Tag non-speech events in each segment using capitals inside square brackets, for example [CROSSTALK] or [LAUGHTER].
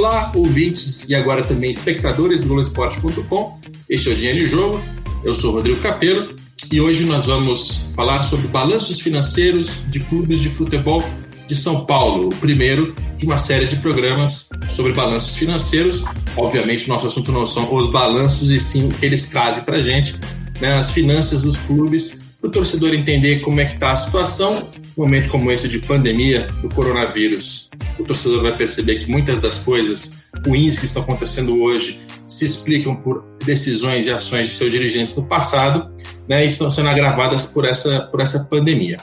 Olá, ouvintes e agora também espectadores do Globoesporte.com. Este é o Dinheiro em Jogo. Eu sou Rodrigo Capelo e hoje nós vamos falar sobre balanços financeiros de clubes de futebol de São Paulo, o primeiro de uma série de programas sobre balanços financeiros. Obviamente, nosso assunto não são os balanços, e sim o que eles trazem para a gente, né, as finanças dos clubes, para o torcedor entender como é que está a situação. Um momento como esse de pandemia do coronavírus, o torcedor vai perceber que muitas das coisas ruins que estão acontecendo hoje se explicam por decisões e ações de seus dirigentes no passado né, e estão sendo agravadas por essa, por essa pandemia.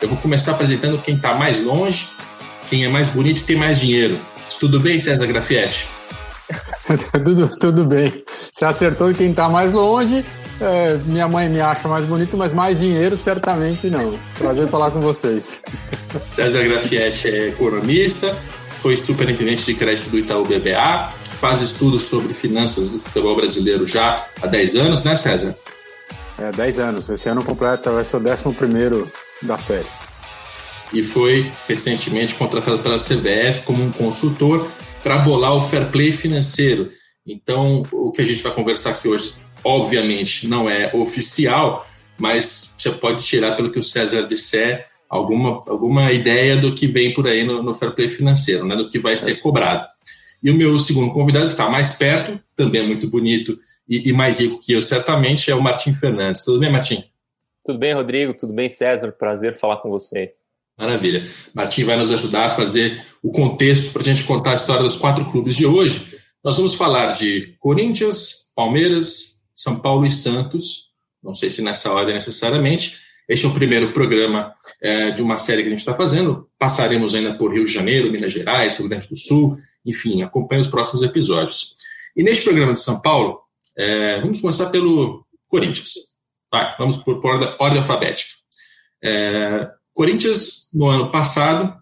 Eu vou começar apresentando quem está mais longe, quem é mais bonito e tem mais dinheiro. Tudo bem, César Grafietti? [LAUGHS] tudo, tudo bem. Você acertou quem está mais longe. É, minha mãe me acha mais bonito, mas mais dinheiro certamente não. Prazer falar com vocês. [LAUGHS] César Grafietti é economista, foi superintendente de crédito do Itaú BBA, faz estudos sobre finanças do futebol brasileiro já há 10 anos, né, César? É, 10 anos. Esse ano completo vai ser o 11 da série. E foi recentemente contratado pela CBF como um consultor para bolar o fair play financeiro. Então, o que a gente vai conversar aqui hoje, obviamente, não é oficial, mas você pode tirar, pelo que o César disser, alguma, alguma ideia do que vem por aí no, no fair play financeiro, né, do que vai ser cobrado. E o meu segundo convidado, que está mais perto, também é muito bonito e, e, mais rico que eu, certamente, é o Martim Fernandes. Tudo bem, Martim? Tudo bem, Rodrigo? Tudo bem, César? Prazer falar com vocês. Maravilha. Martim vai nos ajudar a fazer o contexto para a gente contar a história dos quatro clubes de hoje. Nós vamos falar de Corinthians, Palmeiras, São Paulo e Santos. Não sei se nessa ordem necessariamente. Este é o primeiro programa é, de uma série que a gente está fazendo. Passaremos ainda por Rio de Janeiro, Minas Gerais, Rio Grande do Sul, enfim, acompanhe os próximos episódios. E neste programa de São Paulo, é, vamos começar pelo Corinthians. Vai, vamos por, por ordem, alfabética. É, Corinthians, no ano passado,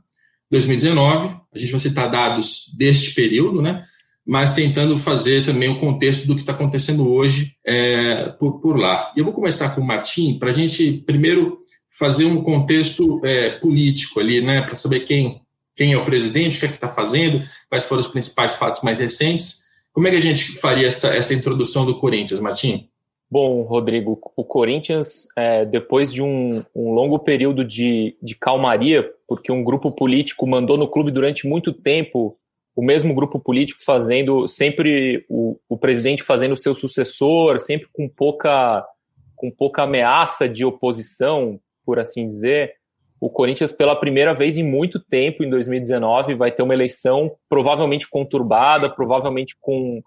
2019, a gente vai citar dados deste período, né? Mas tentando fazer também o contexto do que está acontecendo hoje é, por, por lá. E eu vou começar com o Martim para a gente primeiro fazer um contexto é, político ali, né? Para saber quem, quem é o presidente, o que é que está fazendo, quais foram os principais fatos mais recentes. Como é que a gente faria essa, essa introdução do Corinthians, Martim? Bom, Rodrigo, o Corinthians, é, depois de um, um, longo período de, de calmaria, porque um grupo político mandou no clube durante muito tempo, o mesmo grupo político fazendo, sempre o, o presidente fazendo o seu sucessor, sempre com pouca, com pouca ameaça de oposição, por assim dizer, o Corinthians, pela primeira vez em muito tempo, em 2019, vai ter uma eleição provavelmente conturbada, provavelmente com,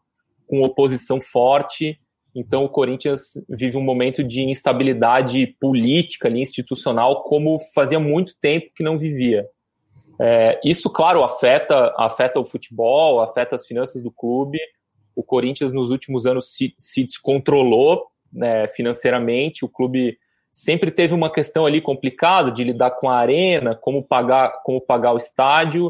com oposição forte então o Corinthians vive um momento de instabilidade política, ali, institucional, como fazia muito tempo que não vivia. É, isso, claro, afeta, afeta o futebol, afeta as finanças do clube. O Corinthians nos últimos anos se, se descontrolou né, financeiramente. O clube sempre teve uma questão ali complicada de lidar com a arena, como pagar, como pagar o estádio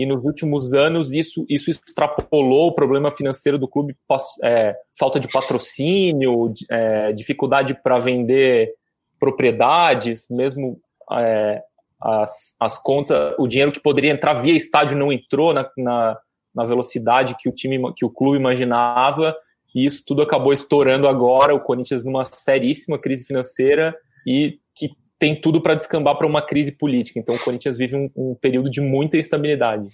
e nos últimos anos isso, isso extrapolou o problema financeiro do clube, é, falta de patrocínio, é, dificuldade para vender propriedades, mesmo é, as, as contas, o dinheiro que poderia entrar via estádio não entrou na, na, na velocidade que o time, que o clube imaginava, e isso tudo acabou estourando agora, o Corinthians numa seríssima crise financeira e tem tudo para descambar para uma crise política. Então o Corinthians vive um, um, período de muita instabilidade.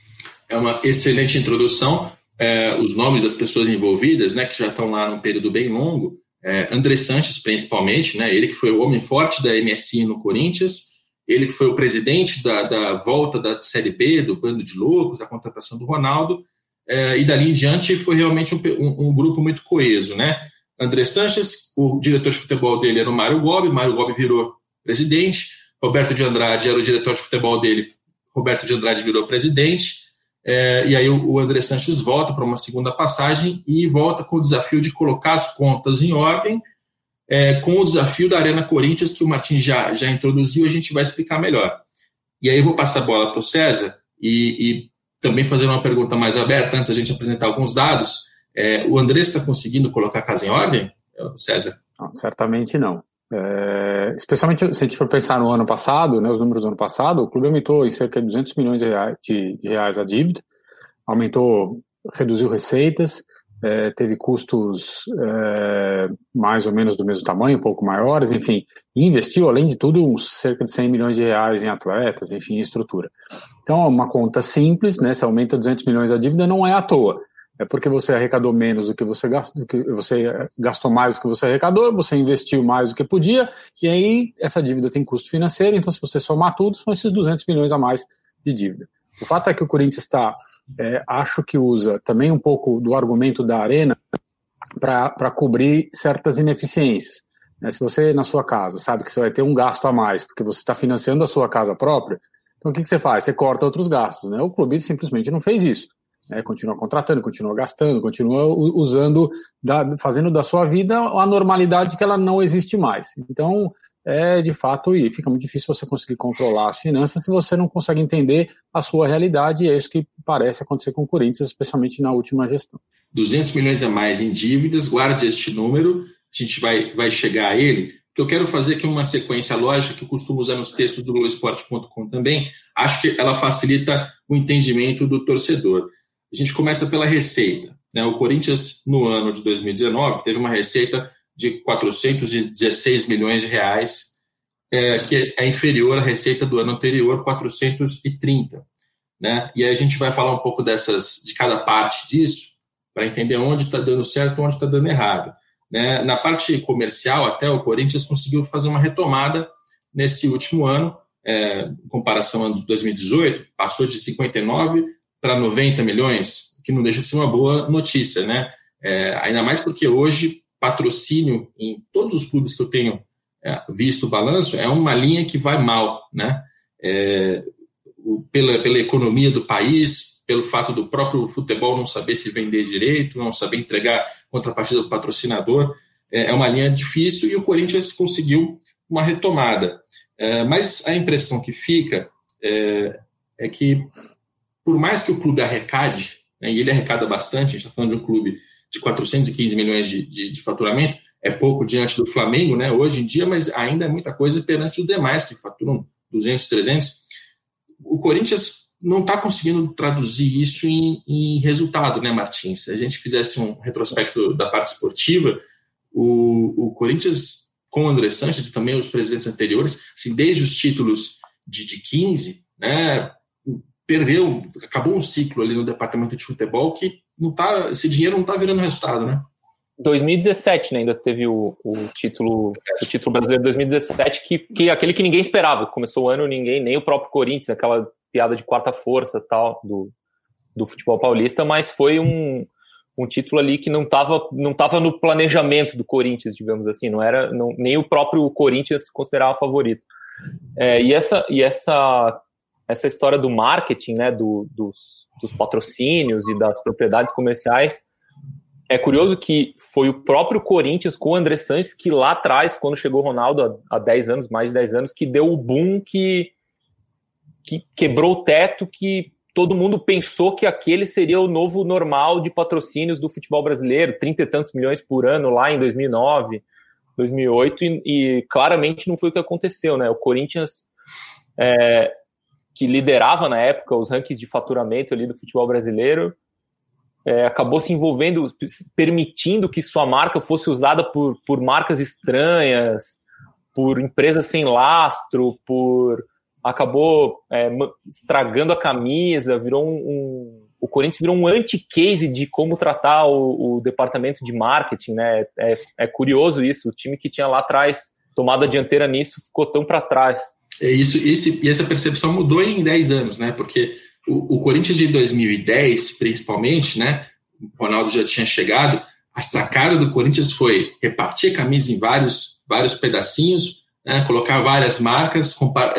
É uma excelente introdução. É, os nomes das pessoas envolvidas, né, que já estão lá num período bem longo, é, André Sanches, principalmente, né, ele que foi o homem forte da MSI no Corinthians, ele que foi o presidente da, da volta da Série B, do Bando de Loucos, da contratação do Ronaldo, é, e dali em diante foi realmente um, um, um grupo muito coeso, né? André Sanches, o diretor de futebol dele era o Mário Gobi, Mário Gobi virou presidente, Roberto de Andrade era o diretor de futebol dele, Roberto de Andrade virou presidente, é, e aí o, André Sanches volta para uma segunda passagem e volta com o desafio de colocar as contas em ordem, é, com o desafio da Arena Corinthians, que o Martin já, já introduziu, a gente vai explicar melhor. E aí eu vou passar a bola para o César e, e, também fazer uma pergunta mais aberta, antes da gente apresentar alguns dados. É, o André está conseguindo colocar a casa em ordem, César? Não, certamente não. É, especialmente se a gente for pensar no ano passado, né, os números do ano passado, o clube aumentou em cerca de 200 milhões de reais, de, de reais a dívida, aumentou, reduziu receitas, é, teve custos é, mais ou menos do mesmo tamanho, um pouco maiores, enfim, e investiu, além de tudo, uns cerca de 100 milhões de reais em atletas, enfim, em estrutura. Então, é uma conta simples, né, se aumenta 200 milhões a dívida, não é à toa. É porque você arrecadou menos do que você gastou, do que você gastou mais do que você arrecadou, você investiu mais do que podia, e aí essa dívida tem custo financeiro, então se você somar tudo, são esses 200 milhões a mais de dívida. O fato é que o Corinthians está é, acho que usa também um pouco do argumento da Arena para cobrir certas ineficiências. Né? Se você, na sua casa, sabe que você vai ter um gasto a mais porque você está financiando a sua casa própria, então o que, que você faz? Você corta outros gastos. Né? O clube simplesmente não fez isso. Né? Continua contratando, continua gastando, continua usando, da, fazendo da sua vida a normalidade que ela não existe mais. Então, é de fato, e fica muito difícil você conseguir controlar as finanças se você não consegue entender a sua realidade, e é isso que parece acontecer com o Corinthians, especialmente na última gestão. 200 milhões a mais em dívidas, guarde este número, a gente vai, vai chegar a ele, que eu quero fazer aqui uma sequência lógica que eu costumo usar nos textos do Globoesporte.com também, acho que ela facilita o entendimento do torcedor. A gente começa pela receita. Né? O Corinthians, no ano de 2019, teve uma receita de 416 milhões de reais, é, que é inferior à receita do ano anterior, 430. Né? E aí a gente vai falar um pouco dessas, de cada parte disso, para entender onde está dando certo onde está dando errado. Né? Na parte comercial, até o Corinthians conseguiu fazer uma retomada nesse último ano, é, em comparação ao ano de 2018, passou de 59 para 90 milhões, que não deixa de ser uma boa notícia, né? É, ainda mais porque hoje patrocínio em todos os clubes que eu tenho é, visto o balanço é uma linha que vai mal, né? É, o, pela, pela economia do país, pelo fato do próprio futebol não saber se vender direito, não saber entregar contrapartida do patrocinador, é, é uma linha difícil e o Corinthians conseguiu uma retomada. É, mas a impressão que fica é, é, que, por mais que o clube arrecade, né, e ele arrecada bastante, a gente está falando de um clube de 415 milhões de, de, de, faturamento, é pouco diante do Flamengo, né, hoje em dia, mas ainda é muita coisa perante os demais que faturam 200, 300. O Corinthians não está conseguindo traduzir isso em, em, resultado, né, Martins? Se a gente fizesse um retrospecto da parte esportiva, o, o Corinthians, com o André Sanches e também os presidentes anteriores, assim, desde os títulos de, de 15, né, perdeu, acabou um ciclo ali no departamento de futebol que não tá, esse dinheiro não está virando resultado, né? 2017, né, ainda teve o, o título o título brasileiro de 2017 que, que aquele que ninguém esperava começou o ano ninguém nem o próprio Corinthians aquela piada de quarta força tal do, do futebol paulista mas foi um, um título ali que não estava não tava no planejamento do Corinthians digamos assim não era não, nem o próprio Corinthians considerava favorito é, e essa e essa essa história do marketing né do, dos dos patrocínios e das propriedades comerciais. É curioso que foi o próprio Corinthians com o André Sanches que lá atrás, quando chegou o Ronaldo há 10 anos, mais de 10 anos, que deu o boom que, que quebrou o teto, que todo mundo pensou que aquele seria o novo normal de patrocínios do futebol brasileiro, 30 e tantos milhões por ano lá em 2009, 2008, e, e claramente não foi o que aconteceu, né? O Corinthians é, que liderava na época os rankings de faturamento ali do futebol brasileiro, é, acabou se envolvendo, permitindo que sua marca fosse usada por, por marcas estranhas, por empresas sem lastro, por acabou é, estragando a camisa, virou um, um, o Corinthians virou um anti-case de como tratar o, o, departamento de marketing, né? É, é curioso isso, o time que tinha lá atrás tomado a dianteira nisso ficou tão para trás. É isso, esse, e essa percepção mudou em 10 anos, né? Porque o, o Corinthians de 2010, principalmente, né? O Ronaldo já tinha chegado. A sacada do Corinthians foi repartir a camisa em vários, vários pedacinhos, né, colocar várias marcas,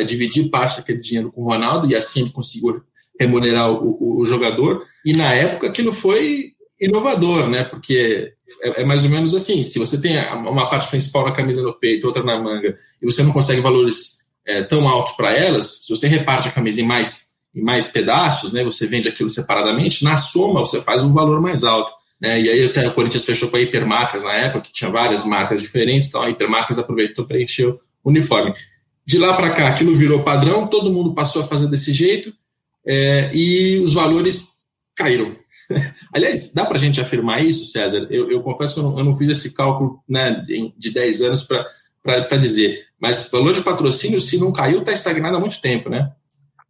dividir parte daquele dinheiro com o Ronaldo e assim ele conseguiu remunerar o, o, o jogador. E na época aquilo foi inovador, né? Porque é, é, mais ou menos assim: se você tem uma parte principal na camisa no peito, outra na manga, e você não consegue valores é, tão altos para elas, se você reparte a camisa em mais, em mais pedaços, né, você vende aquilo separadamente, na soma você faz um valor mais alto. Né, e aí até o Corinthians fechou com a Hipermarcas na época, que tinha várias marcas diferentes, então a Hipermarcas aproveitou para encher uniforme. De lá para cá, aquilo virou padrão, todo mundo passou a fazer desse jeito é, e os valores caíram. [LAUGHS] Aliás, dá para a gente afirmar isso, César? Eu, eu confesso que eu não, eu não, fiz esse cálculo né, de 10 anos para dizer, mas valor de patrocínio, se não caiu, está estagnado há muito tempo, né?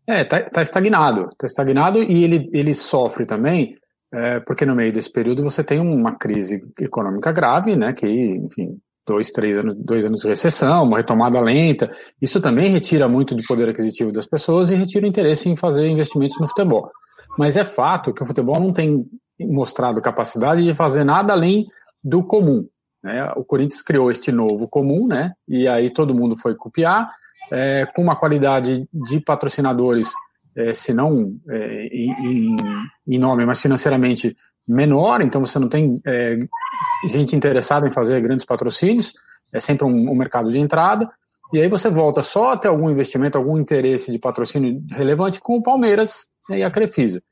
É, está tá estagnado. Está estagnado e ele, ele sofre também, é, porque no meio desse período você tem uma crise econômica grave, né? Que, enfim, dois, três anos, dois anos de recessão, uma retomada lenta. Isso também retira muito do poder aquisitivo das pessoas e retira o interesse em fazer investimentos no futebol. Mas é fato que o futebol não tem mostrado capacidade de fazer nada além do comum. Né? O Corinthians criou este novo comum, né? E aí todo mundo foi copiar, é, com uma qualidade de patrocinadores, é, se não é, em, em, nome, mas financeiramente menor, então você não tem é, gente interessada em fazer grandes patrocínios, é sempre um, um, mercado de entrada, e aí você volta só a ter algum investimento, algum interesse de patrocínio relevante com o Palmeiras né, e a Crefisa.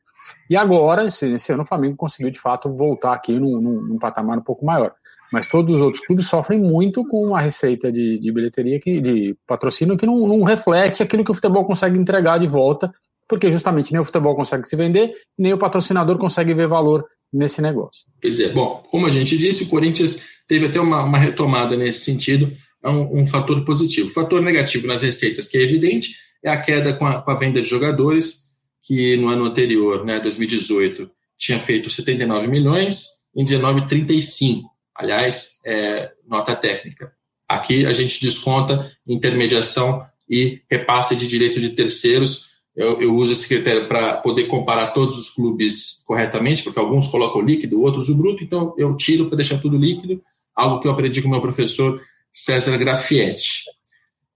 E agora, esse ano, o Flamengo conseguiu de fato voltar aqui num, num, num patamar um pouco maior. Mas todos os outros clubes sofrem muito com a receita de, de bilheteria, que, de patrocínio, que não, não reflete aquilo que o futebol consegue entregar de volta, porque justamente nem o futebol consegue se vender, nem o patrocinador consegue ver valor nesse negócio. Pois é, bom, como a gente disse, o Corinthians teve até uma, uma retomada nesse sentido, é um, um, fator positivo. O fator negativo nas receitas, que é evidente, é a queda com a, com a venda de jogadores, que no ano anterior, né, 2018, tinha feito 79 milhões, em 19, 35. Aliás, é, nota técnica. Aqui a gente desconta intermediação e repasse de direito de terceiros, eu, eu uso esse critério para poder comparar todos os clubes corretamente, porque alguns colocam líquido, outros o bruto, então eu tiro para deixar tudo líquido, algo que eu aprendi com meu professor César Grafietti.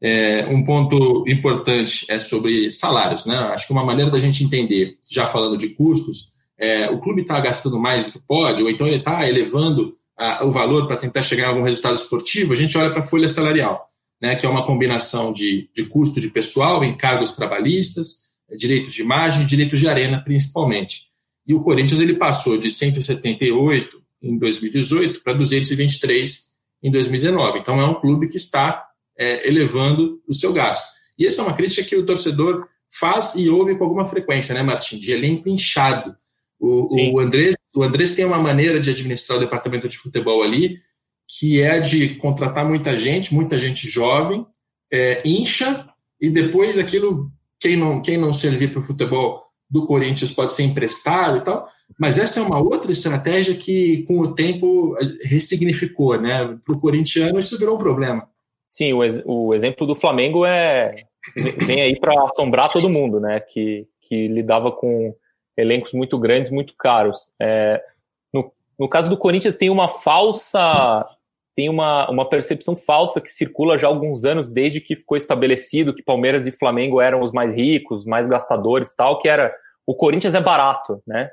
É, um ponto importante é sobre salários, né? Acho que uma maneira da gente entender, já falando de custos, é, o clube está gastando mais do que pode, ou então ele está elevando a, o valor para tentar chegar a algum resultado esportivo, a gente olha para a folha salarial, né, que é uma combinação de, de custo de pessoal, encargos trabalhistas, direitos de imagem, direitos de arena, principalmente. E o Corinthians ele passou de 178 em 2018 para 223 em 2019. Então é um clube que está é, elevando o seu gasto. E essa é uma crítica que o torcedor faz e ouve com alguma frequência, né, Martim? De elenco inchado. O, o, Andrés, o Andrés tem uma maneira de administrar o departamento de futebol ali, que é de contratar muita gente, muita gente jovem, é, incha, e depois aquilo quem não, quem não servir para o futebol do Corinthians pode ser emprestado e tal, mas essa é uma outra estratégia que, com o tempo, ressignificou, né? Para o corintiano, isso virou um problema. Sim, o, ex o exemplo do Flamengo é vem aí para assombrar todo mundo, né? Que, que lidava com elencos muito grandes, muito caros. É, no, no caso do Corinthians, tem uma falsa tem uma, uma percepção falsa que circula já há alguns anos, desde que ficou estabelecido que Palmeiras e Flamengo eram os mais ricos, mais gastadores tal, que era o Corinthians é barato, né?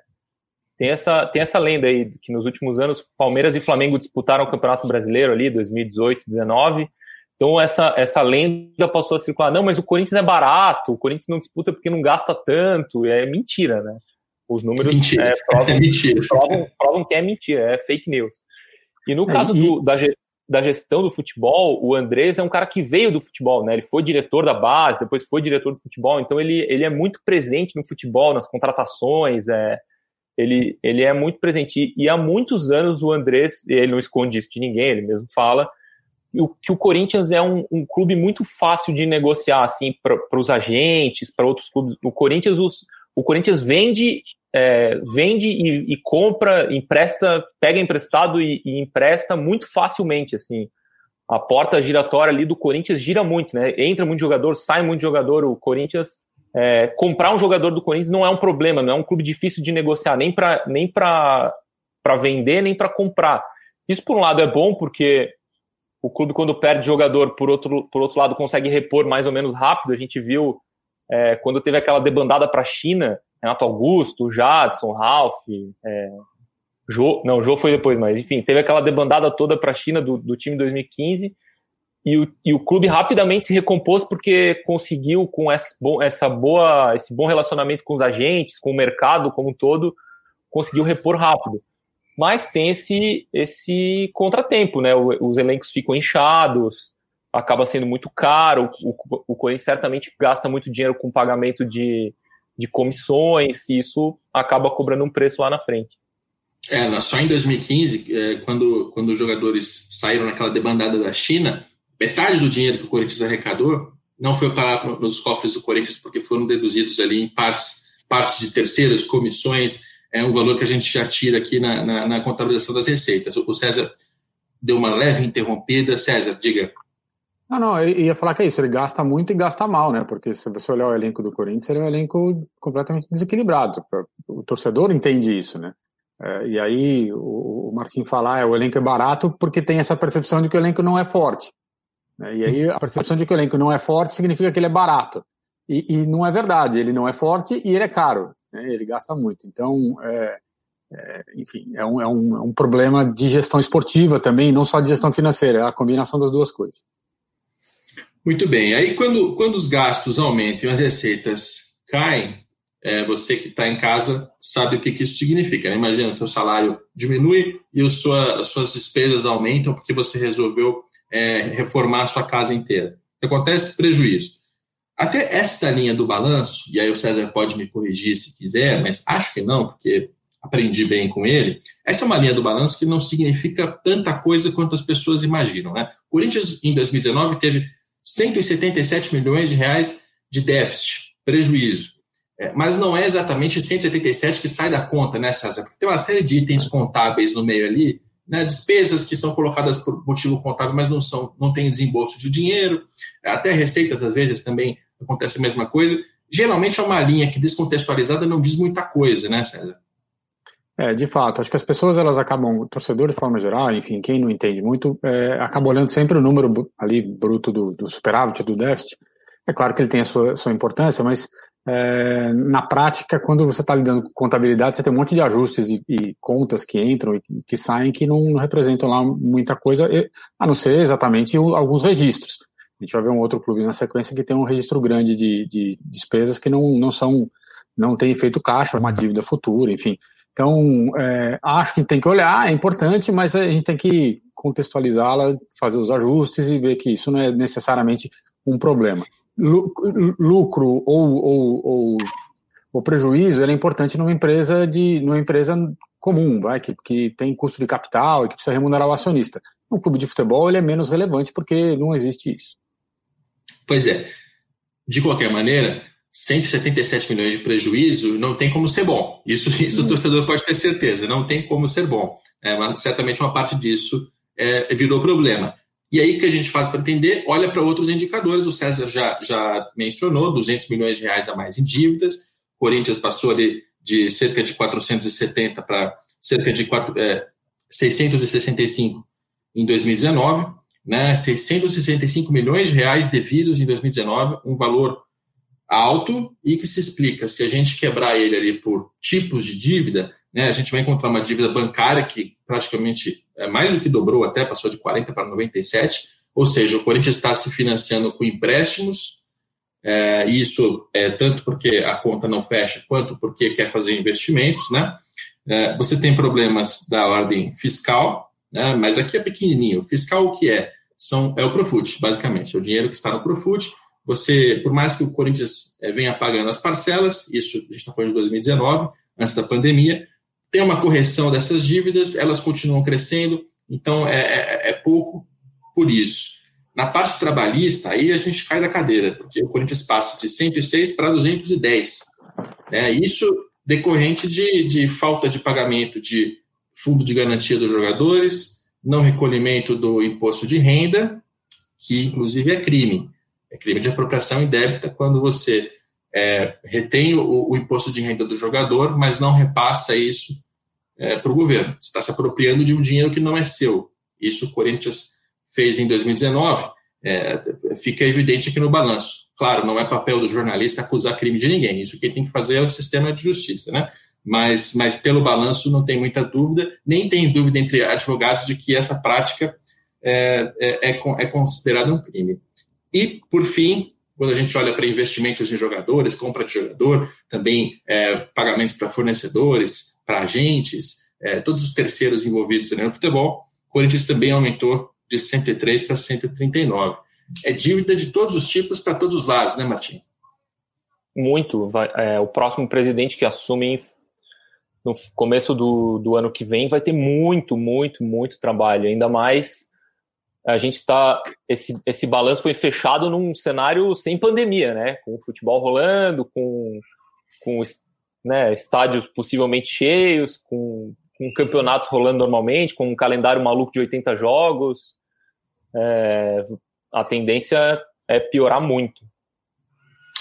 Tem essa, tem essa lenda aí, que nos últimos anos Palmeiras e Flamengo disputaram o Campeonato Brasileiro ali, 2018, 2019. Então essa, essa lenda passou a circular. Não, mas o Corinthians é barato, o Corinthians não disputa porque não gasta tanto. É mentira, né? Os números é, provam, [LAUGHS] é provam, provam, que é mentira, é fake news. E no é, caso e... do, da, da gestão do futebol, o Andrés é um cara que veio do futebol, né? Ele foi diretor da base, depois foi diretor do futebol, então ele, ele é muito presente no futebol, nas contratações, é, ele, ele é muito presente. E há muitos anos o Andrés, ele não esconde isso de ninguém, ele mesmo fala, que o Corinthians é um, um clube muito fácil de negociar, assim, para os agentes, para outros clubes. O Corinthians, os, o Corinthians vende é, vende e, e, compra, empresta, pega emprestado e, e, empresta muito facilmente, assim. A porta giratória ali do Corinthians gira muito, né? Entra muito jogador, sai muito jogador. O Corinthians é, comprar um jogador do Corinthians não é um problema, não é um clube difícil de negociar nem para nem para vender nem para comprar. Isso por um lado é bom porque o clube quando perde jogador por outro por outro lado consegue repor mais ou menos rápido. A gente viu é, quando teve aquela debandada para a China Renato Augusto, Jadson, Ralph, é, Jô, não, Jô foi depois, mas enfim, teve aquela debandada toda para a China do, do time 2015 e o, e o clube rapidamente se recompôs porque conseguiu, com essa, essa boa, esse bom relacionamento com os agentes, com o mercado como um todo, conseguiu repor rápido. Mas tem esse, esse contratempo, né? Os elencos ficam inchados, acaba sendo muito caro. O, o Corinthians certamente gasta muito dinheiro com pagamento de, de comissões, e isso acaba cobrando um preço lá na frente. É, só em 2015, é, quando, quando os jogadores saíram naquela debandada da China, metade do dinheiro que o Corinthians arrecadou não foi para nos cofres do Corinthians, porque foram deduzidos ali em partes, partes de terceiras, comissões, é um valor que a gente já tira aqui na, na, na contabilização das receitas. O César deu uma leve interrompida. César, diga. Não, não, eu ia falar que é isso, ele gasta muito e gasta mal, né? Porque se você olhar o elenco do Corinthians, ele é um elenco completamente desequilibrado. O torcedor entende isso, né? É, e aí o, o falar, é, o elenco é barato porque tem essa percepção de que o elenco não é forte. Né? E aí a percepção de que o elenco não é forte significa que ele é barato. E, e não é verdade, ele não é forte e ele é caro, né? ele gasta muito. Então, é, é, enfim, é um, é, um, é um problema de gestão esportiva também, não só de gestão financeira, é a combinação das duas coisas. Muito bem. Aí, quando, quando os gastos aumentam e as receitas caem, é, você que está em casa sabe o que, que isso significa. Né? Imagina, seu salário diminui e sua, as suas despesas aumentam porque você resolveu é, reformar a sua casa inteira. Acontece prejuízo. Até esta linha do balanço, e aí o César pode me corrigir se quiser, mas acho que não, porque aprendi bem com ele. Essa é uma linha do balanço que não significa tanta coisa quanto as pessoas imaginam. Né? Corinthians, em 2019, teve 177 milhões de reais de déficit, prejuízo. É, mas não é exatamente 177 que sai da conta, né, César? Porque tem uma série de itens contábeis no meio ali, né, despesas que são colocadas por motivo contábil, mas não são, não tem desembolso de dinheiro, até receitas às vezes também acontece a mesma coisa. Geralmente é uma linha que descontextualizada não diz muita coisa, né, César? É, de fato, acho que as pessoas elas acabam, o torcedor de forma geral, enfim, quem não entende muito, é, acaba olhando sempre o número ali bruto do, do superávit, do déficit. É claro que ele tem a sua, sua importância, mas é, na prática, quando você está lidando com contabilidade, você tem um monte de ajustes e, e contas que entram e que saem que não, representam lá muita coisa, a não ser exatamente alguns registros. A gente vai ver um outro clube na sequência que tem um registro grande de, de despesas que não, não são, não tem efeito caixa, uma dívida futura, enfim. Então, é, acho que tem que olhar, é importante, mas a gente tem que contextualizá-la, fazer os ajustes e ver que isso não é necessariamente um problema. Lucro ou, ou, ou, ou prejuízo é importante numa empresa de numa empresa comum, vai, que, que tem custo de capital e que precisa remunerar o acionista. Um clube de futebol ele é menos relevante porque não existe isso. Pois é. De qualquer maneira, 177 milhões de prejuízo não tem como ser bom. Isso, [LAUGHS] isso hum. o torcedor pode ter certeza, não tem como ser bom. É, mas certamente uma parte disso é, virou problema. E aí, o que a gente faz para entender? Olha para outros indicadores. O César já, já mencionou: 200 milhões de reais a mais em dívidas. Corinthians passou ali de cerca de 470 para cerca de 4, é, 665 em 2019. Né? 665 milhões de reais devidos em 2019, um valor alto e que se explica se a gente quebrar ele ali por tipos de dívida, né, a gente vai encontrar uma dívida bancária que praticamente é mais do que dobrou, até passou de 40 para 97, ou seja, o Corinthians está se financiando com empréstimos, é, isso é tanto porque a conta não fecha, quanto porque quer fazer investimentos, né? É, você tem problemas da ordem fiscal, né, mas aqui é pequenininho. Fiscal o que é? São, é o Profut, basicamente, é o dinheiro que está no Profut, você, por mais que o Corinthians é, venha pagando as parcelas, isso a gente está falando de 2019, antes da pandemia, tem uma correção dessas dívidas, elas continuam crescendo, então é, é, é pouco por isso. Na parte trabalhista, aí a gente cai da cadeira, porque o Corinthians passa de 106 para 210. Né? Isso decorrente de, de falta de pagamento de fundo de garantia dos jogadores, não recolhimento do imposto de renda, que inclusive é crime. É crime de apropriação indébita quando você é, retém o, o, imposto de renda do jogador, mas não repassa isso é, para o governo. Você está se apropriando de um dinheiro que não é seu. Isso o Corinthians fez em 2019, é, fica evidente aqui no balanço. Claro, não é papel do jornalista acusar crime de ninguém. Isso quem tem que fazer é o sistema de justiça, né? Mas, mas pelo balanço não tem muita dúvida, nem tem dúvida entre advogados de que essa prática é, é, é, é considerada um crime. E, por fim, quando a gente olha para investimentos em jogadores, compra de jogador, também é, pagamentos para fornecedores, para agentes, é, todos os terceiros envolvidos no futebol, o Corinthians também aumentou de 103 para 139. é dívida de todos os tipos para todos os lados, né, Martim? Muito. É, o próximo presidente que assume no começo do, do ano que vem vai ter muito, muito, muito trabalho. Ainda mais a gente está. Esse, esse balanço foi fechado num cenário sem pandemia, né? Com o futebol rolando, com, com né, estádios possivelmente cheios, com, com campeonatos rolando normalmente, com um calendário maluco de 80 jogos. É, a tendência é piorar muito.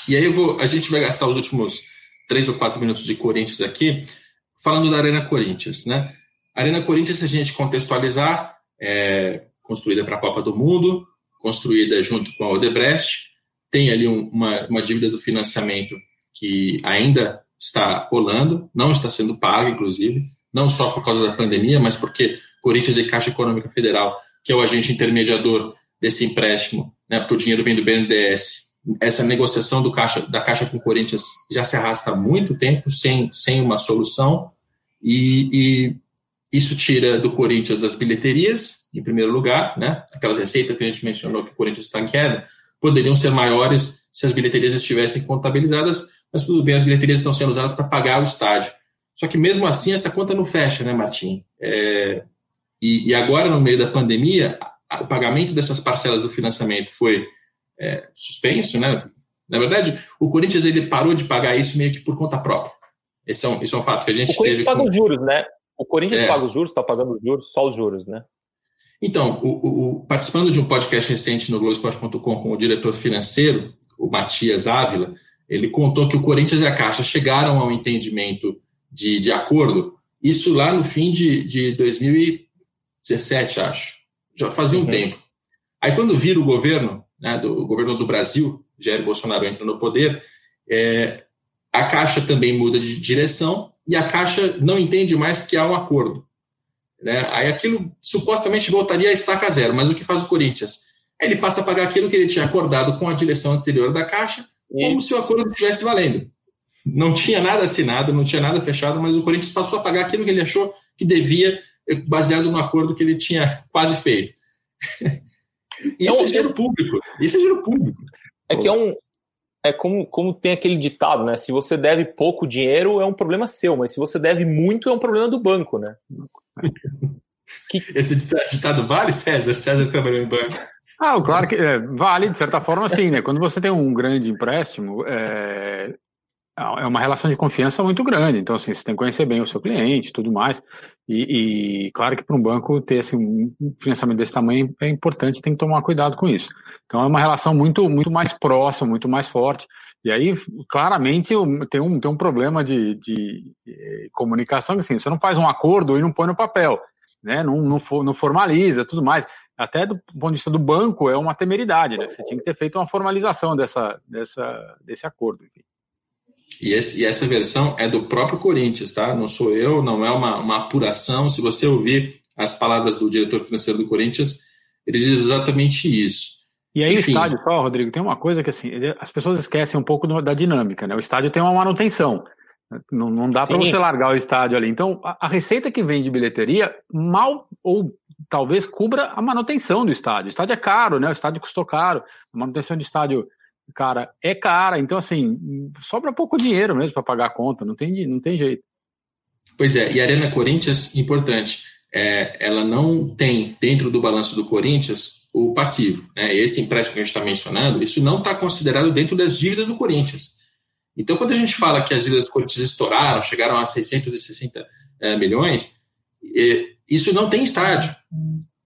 E aí vou, a gente vai gastar os últimos três ou quatro minutos de Corinthians aqui, falando da Arena Corinthians, né? Arena Corinthians, se a gente contextualizar, é construída para a Copa do Mundo, construída junto com a Odebrecht, tem ali um, uma, uma dívida do financiamento que ainda está rolando, não está sendo paga, inclusive, não só por causa da pandemia, mas porque Corinthians e Caixa Econômica Federal, que é o agente intermediador desse empréstimo, né, porque o dinheiro vem do BNDES, essa negociação do Caixa, da Caixa com Corinthians já se arrasta há muito tempo, sem, sem uma solução, e, e isso tira do Corinthians as bilheterias, em primeiro lugar, né? aquelas receitas que a gente mencionou que o Corinthians está em queda, poderiam ser maiores se as bilheterias estivessem contabilizadas, mas tudo bem, as bilheterias estão sendo usadas para pagar o estádio. Só que mesmo assim, essa conta não fecha, né, Martim? É, e, e, agora, no meio da pandemia, o pagamento dessas parcelas do financiamento foi é, suspenso, né? Na verdade, o Corinthians ele parou de pagar isso meio que por conta própria. Esse é um, esse é um fato que a gente O Corinthians paga com... os juros, né? O Corinthians é. paga os juros, está pagando os juros, só os juros, né? Então, o, o, participando de um podcast recente no Globoesporte.com com o diretor financeiro, o Matias Ávila, ele contou que o Corinthians e a Caixa chegaram a um entendimento de, de acordo, isso lá no fim de, de 2017, acho. Já fazia um uhum. tempo. Aí, quando vira o governo, né, do o governo do Brasil, Jair Bolsonaro entra no poder, é, a Caixa também muda de direção e a Caixa não entende mais que há um acordo. Né? Aí aquilo supostamente voltaria a estaca zero, mas o que faz o Corinthians? Ele passa a pagar aquilo que ele tinha acordado com a direção anterior da Caixa, como se o acordo estivesse valendo. Não tinha nada assinado, não tinha nada fechado, mas o Corinthians passou a pagar aquilo que ele achou que devia, baseado no acordo que ele tinha quase feito. [LAUGHS] Isso é, é dinheiro público. Isso é dinheiro público. É que é um. É como, como tem aquele ditado, né? Se você deve pouco dinheiro, é um problema seu, mas se você deve muito, é um problema do banco, né? [LAUGHS] que... Esse ditado vale, César? César trabalhou em banco. Ah, claro que é, vale, de certa forma, sim, né? Quando você tem um grande empréstimo, é, é uma relação de confiança muito grande. Então, assim, você tem que conhecer bem o seu cliente tudo mais. E, e claro que para um banco ter assim, um financiamento desse tamanho é importante, tem que tomar cuidado com isso. Então, é uma relação muito, muito mais próxima, muito mais forte. E aí, claramente, tem um, tem um problema de, de, de comunicação, assim, você não faz um acordo e não põe no papel, né? não, não, não formaliza, tudo mais. Até do ponto de vista do banco, é uma temeridade, né? Você tinha que ter feito uma formalização dessa, dessa, desse acordo. Enfim. E, esse, e, essa versão é do próprio Corinthians, tá? Não sou eu, não é uma, uma apuração. Se você ouvir as palavras do diretor financeiro do Corinthians, ele diz exatamente isso. E aí Enfim. o estádio, só, Rodrigo, tem uma coisa que assim, as pessoas esquecem um pouco da dinâmica, né? O estádio tem uma manutenção. Não, não dá para você largar o estádio ali. Então, a, a, receita que vem de bilheteria mal ou talvez cubra a manutenção do estádio. O estádio é caro, né? O estádio custou caro. A manutenção de estádio cara, é cara. Então, assim, sobra pouco dinheiro mesmo para pagar a conta, não tem, não tem jeito. Pois é, e a Arena Corinthians, importante, é, ela não tem dentro do balanço do Corinthians o passivo. Né? Esse empréstimo que a gente está mencionando, isso não está considerado dentro das dívidas do Corinthians. Então, quando a gente fala que as dívidas do Corinthians estouraram, chegaram a 660 é, milhões, é, isso não tem estádio.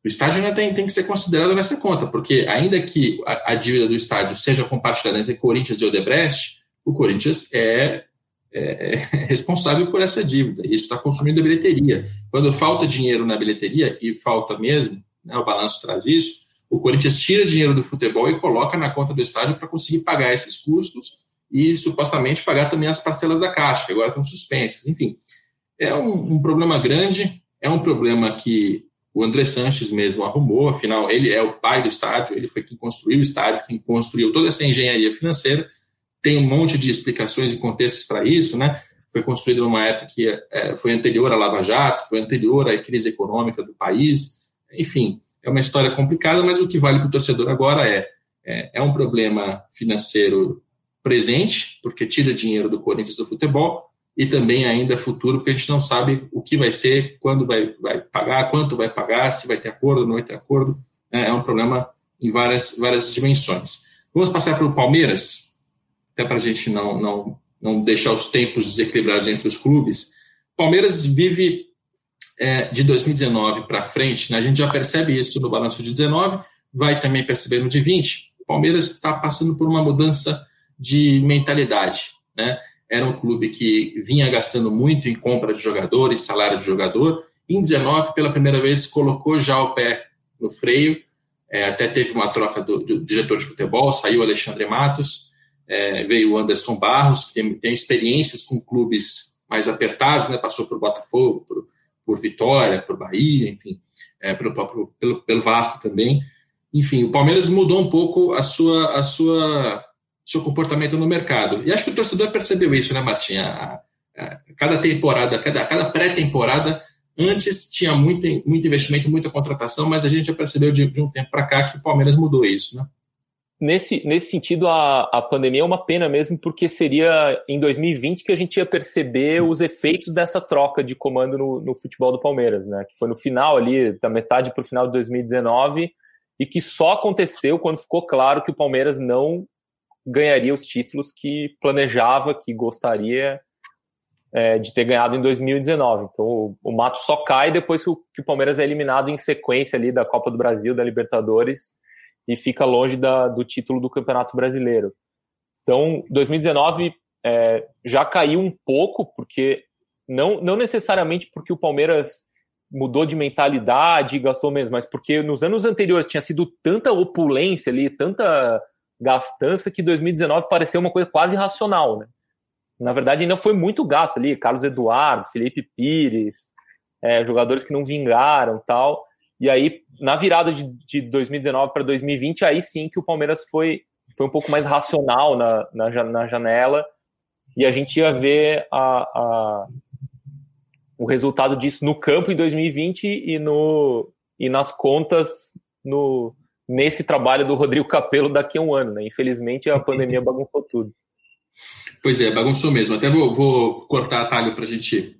Estádio ainda tem, tem que ser considerado nessa conta, porque ainda que a, a dívida do estádio seja compartilhada entre Corinthians e Odebrecht, o Corinthians é, é, é responsável por essa dívida. Isso está consumindo a bilheteria. Quando falta dinheiro na bilheteria, e falta mesmo, né, o balanço traz isso, o Corinthians tira dinheiro do futebol e coloca na conta do estádio para conseguir pagar esses custos e supostamente pagar também as parcelas da Caixa, que agora estão suspensas. Enfim, é um, um problema grande, é um problema que o André Sanches mesmo arrumou, afinal, ele é o pai do estádio, ele foi quem construiu o estádio, quem construiu toda essa engenharia financeira, tem um monte de explicações e contextos para isso, né? Foi construído numa época que é, foi anterior à Lava Jato, foi anterior à crise econômica do país, enfim, é uma história complicada, mas o que vale para o torcedor agora é é, é um problema financeiro presente, porque tira dinheiro do Corinthians do futebol, e também ainda futuro, porque a gente não sabe o que vai ser, quando vai, vai pagar, quanto vai pagar, se vai ter acordo, não vai ter acordo. É, é um problema em várias, várias dimensões. Vamos passar para o Palmeiras, até para a gente não, não, não deixar os tempos desequilibrados entre os clubes. Palmeiras vive é, de 2019 para frente, né, a gente já percebe isso no balanço de 19, vai também perceber no de 20. O Palmeiras está passando por uma mudança de mentalidade. Né? Era um clube que vinha gastando muito em compra de jogadores, salário de jogador. Em 19, pela primeira vez, colocou já o pé no freio. É, até teve uma troca do, do, diretor de futebol, saiu Alexandre Matos, é, veio o Anderson Barros, que tem, tem experiências com clubes mais apertados, né? passou por Botafogo, por, por Vitória, por Bahia, enfim, é, pelo, pelo, pelo Vasco também. Enfim, o Palmeiras mudou um pouco a sua, a sua seu comportamento no mercado. E acho que o torcedor percebeu isso, né, Martinha? cada temporada, cada, cada pré-temporada, antes tinha muito, muito investimento, muita contratação, mas a gente já percebeu de, de um tempo para cá que o Palmeiras mudou isso, né? Nesse, nesse sentido, a, a pandemia é uma pena mesmo, porque seria em 2020 que a gente ia perceber os efeitos dessa troca de comando no, no futebol do Palmeiras, né? Que foi no final ali, da metade para o final de 2019, e que só aconteceu quando ficou claro que o Palmeiras não ganharia os títulos que planejava, que gostaria é, de ter ganhado em 2019. Então o, o Mato só cai depois que o, que o, Palmeiras é eliminado em sequência ali da Copa do Brasil, da Libertadores e fica longe da, do título do Campeonato Brasileiro. Então 2019 é, já caiu um pouco porque não, não necessariamente porque o Palmeiras mudou de mentalidade e gastou menos, mas porque nos anos anteriores tinha sido tanta opulência ali, tanta gastança que 2019 pareceu uma coisa quase racional, né? Na verdade, ainda foi muito gasto ali, Carlos Eduardo, Felipe Pires, é, jogadores que não vingaram tal. E aí, na virada de, de 2019 para 2020, aí sim que o Palmeiras foi, foi um pouco mais racional na, na, na janela e a gente ia ver a, a, o resultado disso no campo em 2020 e, no, e nas contas no, nesse trabalho do Rodrigo Capello daqui a um ano, né? Infelizmente a pandemia [LAUGHS] bagunçou tudo. Pois é, bagunçou mesmo. Até vou, vou cortar atalho para a gente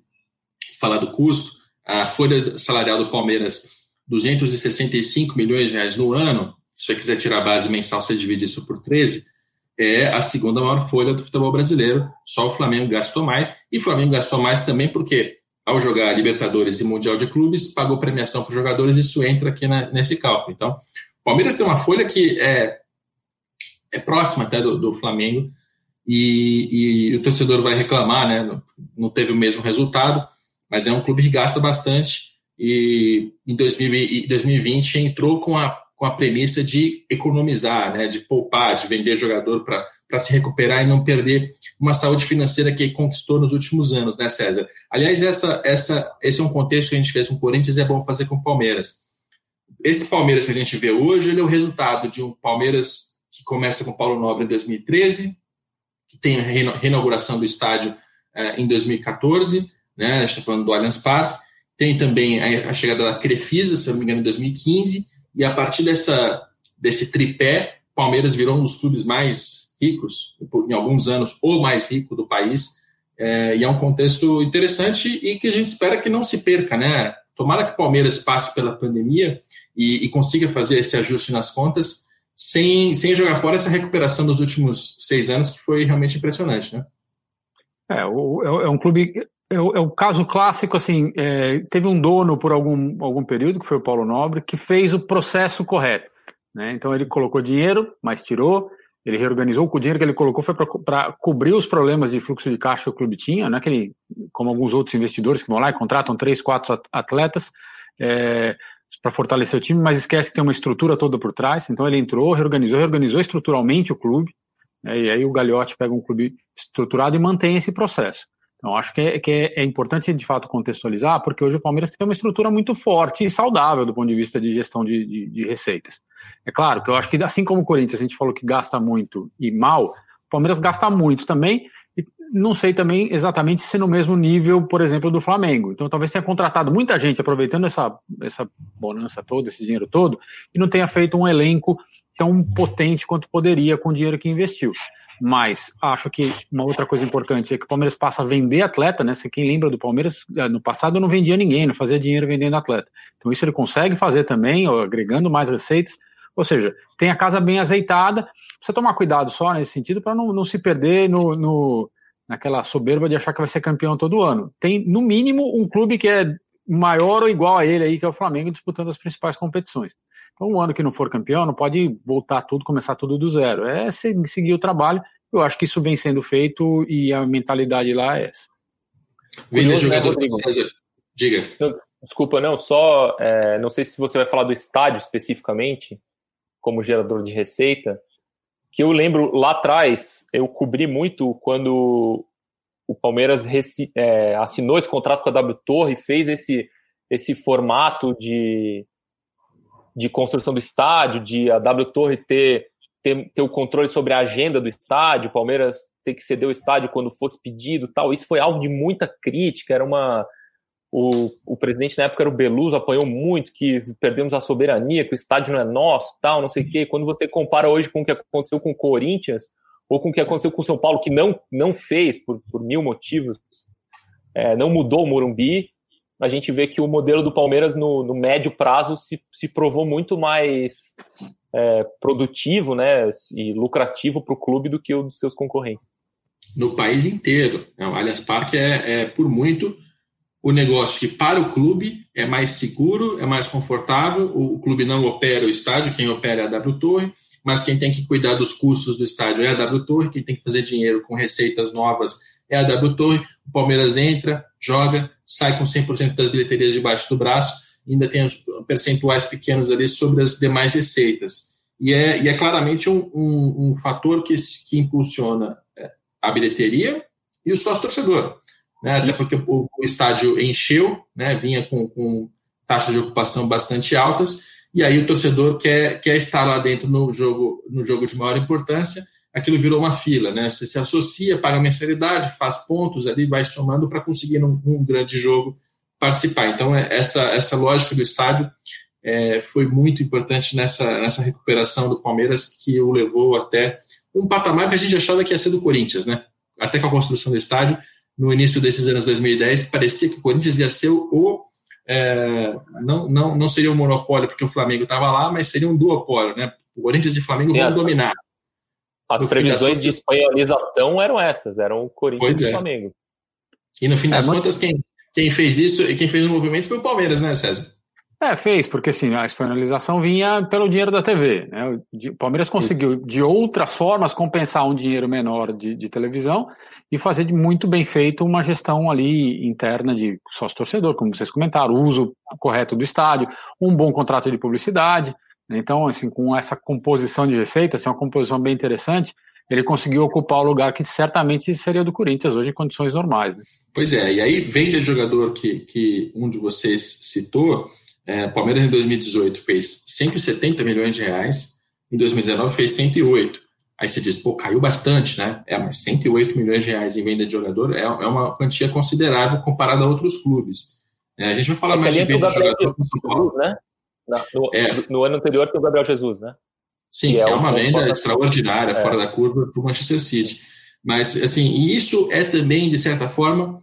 falar do custo. A folha salarial do Palmeiras, 265 milhões de reais no ano. Se você quiser tirar a base mensal, você divide isso por 13. É a segunda maior folha do futebol brasileiro. Só o Flamengo gastou mais. E o Flamengo gastou mais também porque, ao jogar Libertadores e Mundial de Clubes, pagou premiação para os jogadores. Isso entra aqui na, nesse cálculo. Então, Palmeiras tem uma folha que é, é próxima até do, do Flamengo e, e, o torcedor vai reclamar, né? Não, teve o mesmo resultado, mas é um clube que gasta bastante e em 2020 entrou com a, com a premissa de economizar, né? De poupar, de vender jogador para se recuperar e não perder uma saúde financeira que conquistou nos últimos anos, né, César? Aliás, essa, essa, esse é um contexto que a gente fez com o Corinthians e é bom fazer com o Palmeiras esse Palmeiras que a gente vê hoje, ele é o resultado de um Palmeiras que começa com Paulo Nobre em 2013, que tem a reinauguração do estádio eh, em 2014, né, a gente está falando do Allianz Parque, tem também a, chegada da Crefisa, se não me engano, em 2015, e a partir dessa, desse tripé, Palmeiras virou um dos clubes mais ricos, em alguns anos, o mais rico do país, é, e é um contexto interessante e que a gente espera que não se perca, né? Tomara que o Palmeiras passe pela pandemia e, e, consiga fazer esse ajuste nas contas sem, sem jogar fora essa recuperação dos últimos seis anos, que foi realmente impressionante, né? É, é, é um clube. É o, é o, caso clássico, assim, é, teve um dono por algum, algum período, que foi o Paulo Nobre, que fez o processo correto. Né? Então ele colocou dinheiro, mas tirou, ele reorganizou, o dinheiro que ele colocou foi para cobrir os problemas de fluxo de caixa que o clube tinha, né? que ele, como alguns outros investidores que vão lá e contratam três, quatro atletas, é, para fortalecer o time, mas esquece que tem uma estrutura toda por trás. Então ele entrou, reorganizou, reorganizou estruturalmente o clube, né, e aí o Gagliotti pega um clube estruturado e mantém esse processo. Então acho que, é, que é, é, importante de fato contextualizar, porque hoje o Palmeiras tem uma estrutura muito forte e saudável do ponto de vista de gestão de, de, de receitas. É claro que eu acho que assim como o Corinthians a gente falou que gasta muito e mal, o Palmeiras gasta muito também, não sei também exatamente se no mesmo nível, por exemplo, do Flamengo. Então talvez tenha contratado muita gente aproveitando essa, essa bonança toda, esse dinheiro todo, e não tenha feito um elenco tão potente quanto poderia com o dinheiro que investiu. Mas acho que uma outra coisa importante é que o Palmeiras passa a vender atleta, né? Se quem lembra do Palmeiras, eh, no passado não vendia ninguém, não fazia dinheiro vendendo atleta. Então isso ele consegue fazer também, agregando mais receitas. Ou seja, tem a casa bem azeitada. Precisa tomar cuidado só nesse sentido para não, não se perder no, no, naquela soberba de achar que vai ser campeão todo ano. Tem, no mínimo, um clube que é maior ou igual a ele aí, que é o Flamengo, disputando as principais competições. Então, um ano que não for campeão, não pode voltar tudo, começar tudo do zero. É seguir o trabalho. Eu acho que isso vem sendo feito e a mentalidade lá é essa. Né, jogador, né, Diga. Desculpa, não, só é, não sei se você vai falar do estádio especificamente, como gerador de receita, que eu lembro lá atrás, eu cobri muito quando o Palmeiras é, assinou esse contrato com a W Torre, fez esse, esse formato de, de construção do estádio, de a W Torre ter, ter, ter o controle sobre a agenda do estádio, o Palmeiras ter que ceder o estádio quando fosse pedido tal. Isso foi alvo de muita crítica, era uma. O, o presidente na época era o Beluso, apanhou muito que perdemos a soberania, que o estádio não é nosso, tal, não sei o quê. Quando você compara hoje com o que aconteceu com o Corinthians, ou com o que aconteceu com o São Paulo, que não, não fez por, por mil motivos, é, não mudou o Morumbi, a gente vê que o modelo do Palmeiras no, no médio prazo se, se provou muito mais é, produtivo né, e lucrativo para o clube do que o dos seus concorrentes. No país inteiro. O Allianz Parque é, é, por muito, o negócio que para o clube é mais seguro, é mais confortável, o clube não opera o estádio, quem opera é a W Torre, mas quem tem que cuidar dos custos do estádio é a W Torre, quem tem que fazer dinheiro com receitas novas é a W Torre. O Palmeiras entra, joga, sai com 100% das bilheterias debaixo do braço, ainda tem os percentuais pequenos ali sobre as demais receitas. E é, e é claramente um, um, um fator que, que impulsiona é, a bilheteria e o sócio-torcedor. Né? Até porque o, o, estádio encheu, né? vinha com, com taxas de ocupação bastante altas, e aí o torcedor quer, quer estar lá dentro no jogo, no jogo de maior importância, aquilo virou uma fila, né? Você se associa, paga mensalidade, faz pontos ali, vai somando para conseguir num, num, grande jogo participar. Então, é, essa, essa lógica do estádio é, foi muito importante nessa, nessa recuperação do Palmeiras, que o levou até um patamar que a gente achava que ia ser do Corinthians, né? Até com a construção do estádio, no início desses anos 2010, parecia que o Corinthians ia ser o é, não, não, não seria um monopólio porque o Flamengo estava lá, mas seria um duopólio, né? O Corinthians e Flamengo Sim, vão as, dominar. As previsões de espanholização eram essas, eram o Corinthians e o é. Flamengo. E no fim é, das é, contas, quem, quem fez isso e quem fez o movimento foi o Palmeiras, né, César? É, fez, porque assim, a espanholização vinha pelo dinheiro da TV. Né? O Palmeiras conseguiu, de outras formas, compensar um dinheiro menor de, de televisão e fazer de muito bem feito uma gestão ali interna de sócio-torcedor, como vocês comentaram, o uso correto do estádio, um bom contrato de publicidade. Né? Então, assim, com essa composição de receitas, assim, uma composição bem interessante, ele conseguiu ocupar o lugar que certamente seria do Corinthians hoje em condições normais. Né? Pois é, e aí vem de jogador que, que um de vocês citou, é, o Palmeiras em 2018 fez 170 milhões de reais, em 2019 fez 108. Aí você diz, pô, caiu bastante, né? É, mas 108 milhões de reais em venda de jogador é, é uma quantia considerável comparada a outros clubes. É, a gente vai falar é mais de venda de jogador com São Paulo. Né? No, é. no, ano anterior tem o Gabriel Jesus, né? Sim, que é, é uma venda extraordinária, é. fora da curva, para o Manchester City. Mas, assim, isso é também, de certa forma,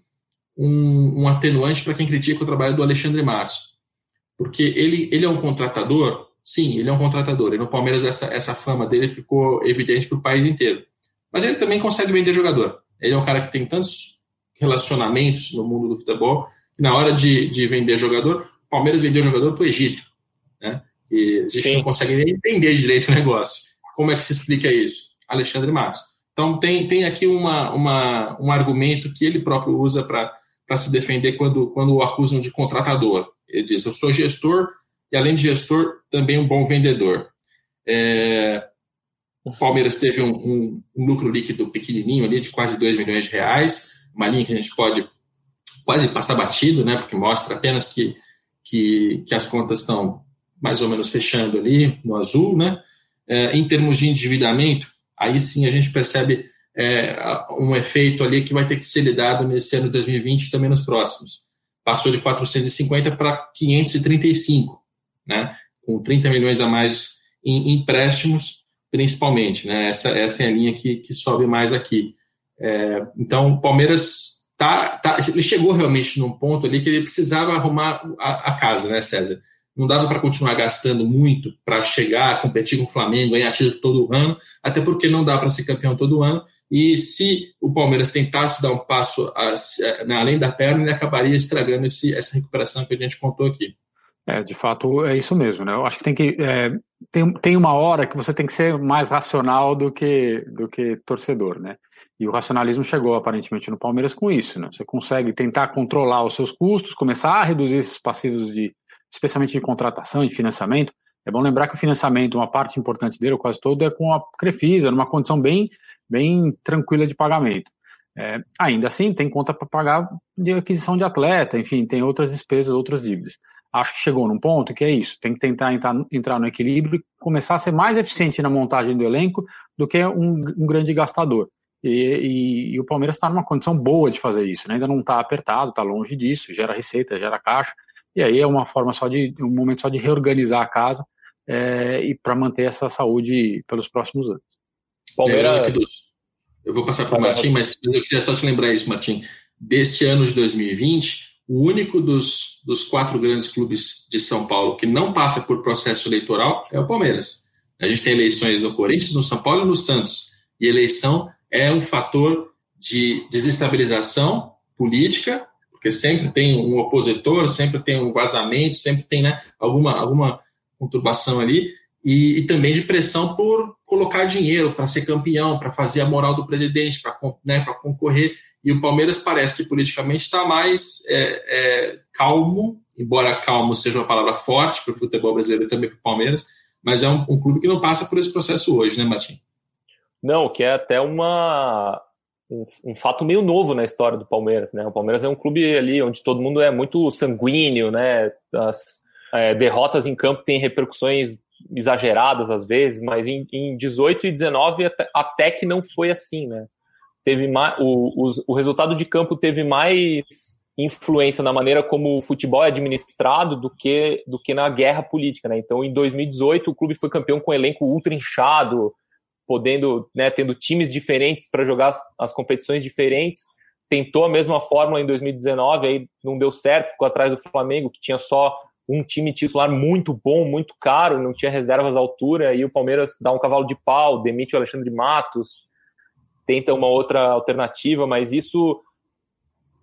um, um atenuante para quem critica o trabalho do Alexandre Matos porque ele, ele é um contratador, sim, ele é um contratador, e no Palmeiras essa, essa fama dele ficou evidente para o país inteiro. Mas ele também consegue vender jogador. Ele é um cara que tem tantos relacionamentos no mundo do futebol, que na hora de, de vender jogador, o Palmeiras vendeu jogador para o Egito. Né? E a gente sim. não consegue nem entender direito o negócio. Como é que se explica isso? Alexandre Matos. Então tem, tem aqui uma, uma, um argumento que ele próprio usa para se defender quando, quando o acusam de contratador. Ele diz: Eu sou gestor e, além de gestor, também um bom vendedor. É, o Palmeiras teve um, um, um, lucro líquido pequenininho ali, de quase 2 milhões de reais, uma linha que a gente pode quase passar batido, né, porque mostra apenas que, que, que as contas estão mais ou menos fechando ali no azul. Né? É, em termos de endividamento, aí sim a gente percebe é, um efeito ali que vai ter que ser lidado nesse ano de 2020 e também nos próximos passou de 450 para 535, né? com 30 milhões a mais em empréstimos, principalmente. Né? Essa, essa é a linha que, que sobe mais aqui. É, então, o Palmeiras tá, tá, ele chegou realmente num ponto ali que ele precisava arrumar a, a casa, né, César? Não dava para continuar gastando muito para chegar, competir com o Flamengo, ganhar título todo ano, até porque não dá para ser campeão todo ano. E se o Palmeiras tentasse dar um passo a, né, além da perna, ele acabaria estragando esse, essa recuperação que a gente contou aqui. É, de fato, é isso mesmo, né? Eu acho que tem que. É, tem, tem uma hora que você tem que ser mais racional do que, do que torcedor, né? E o racionalismo chegou aparentemente no Palmeiras com isso, né? Você consegue tentar controlar os seus custos, começar a reduzir esses passivos de, especialmente de contratação e financiamento. É bom lembrar que o financiamento, uma parte importante dele, quase todo, é com a Crefisa, numa condição bem, bem tranquila de pagamento. É, ainda assim, tem conta para pagar de aquisição de atleta, enfim, tem outras despesas, outras dívidas acho que chegou num ponto que é isso, tem que tentar entrar, entrar no equilíbrio e começar a ser mais eficiente na montagem do elenco do que um, um grande gastador. E, e, e, o Palmeiras está numa condição boa de fazer isso, né? ainda não está apertado, está longe disso, gera receita, gera caixa, e aí é uma forma só de, um momento só de reorganizar a casa é, e para manter essa saúde pelos próximos anos. Palmeiras... Eu vou passar para o Martim, mas eu queria só te lembrar isso, Martim. Deste ano de 2020, o único dos, dos quatro grandes clubes de São Paulo que não passa por processo eleitoral é o Palmeiras. A gente tem eleições no Corinthians, no São Paulo e no Santos. E eleição é um fator de desestabilização política, porque sempre tem um opositor, sempre tem um vazamento, sempre tem né, alguma, alguma conturbação ali, e, e também de pressão por colocar dinheiro para ser campeão, para fazer a moral do presidente, para né, concorrer. E o Palmeiras parece que politicamente está mais é, é, calmo, embora calmo seja uma palavra forte para o futebol brasileiro e também para o Palmeiras, mas é um, um, clube que não passa por esse processo hoje, né, Martim? Não, que é até uma, um, um, fato meio novo na história do Palmeiras, né? O Palmeiras é um clube ali onde todo mundo é muito sanguíneo, né? As é, derrotas em campo têm repercussões exageradas às vezes, mas em, em 18 e 19 até, até que não foi assim, né? teve mais, o, o, o resultado de campo teve mais influência na maneira como o futebol é administrado do que, do que na guerra política, né? Então, em 2018, o clube foi campeão com um elenco ultra inchado, podendo, né, tendo times diferentes para jogar as, as, competições diferentes. Tentou a mesma fórmula em 2019, aí não deu certo, ficou atrás do Flamengo, que tinha só um time titular muito bom, muito caro, não tinha reservas à altura, e o Palmeiras dá um cavalo de pau, demite o Alexandre Matos, tenta uma outra alternativa, mas isso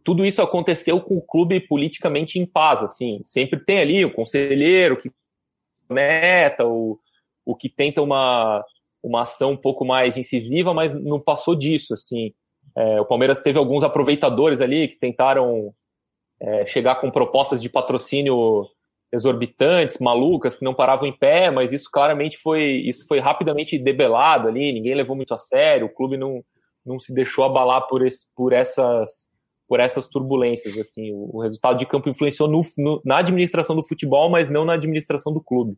tudo isso aconteceu com o clube politicamente em paz, assim, sempre tem ali o conselheiro que neta, o, o que tenta uma, uma ação um pouco mais incisiva, mas não passou disso, assim. É, o Palmeiras teve alguns aproveitadores ali que tentaram é, chegar com propostas de patrocínio exorbitantes, malucas, que não paravam em pé, mas isso claramente foi, isso foi rapidamente debelado ali, ninguém levou muito a sério, o clube não, não se deixou abalar por, esse, por essas por essas turbulências assim. O, o resultado de campo influenciou no, no, na administração do futebol mas não na administração do clube.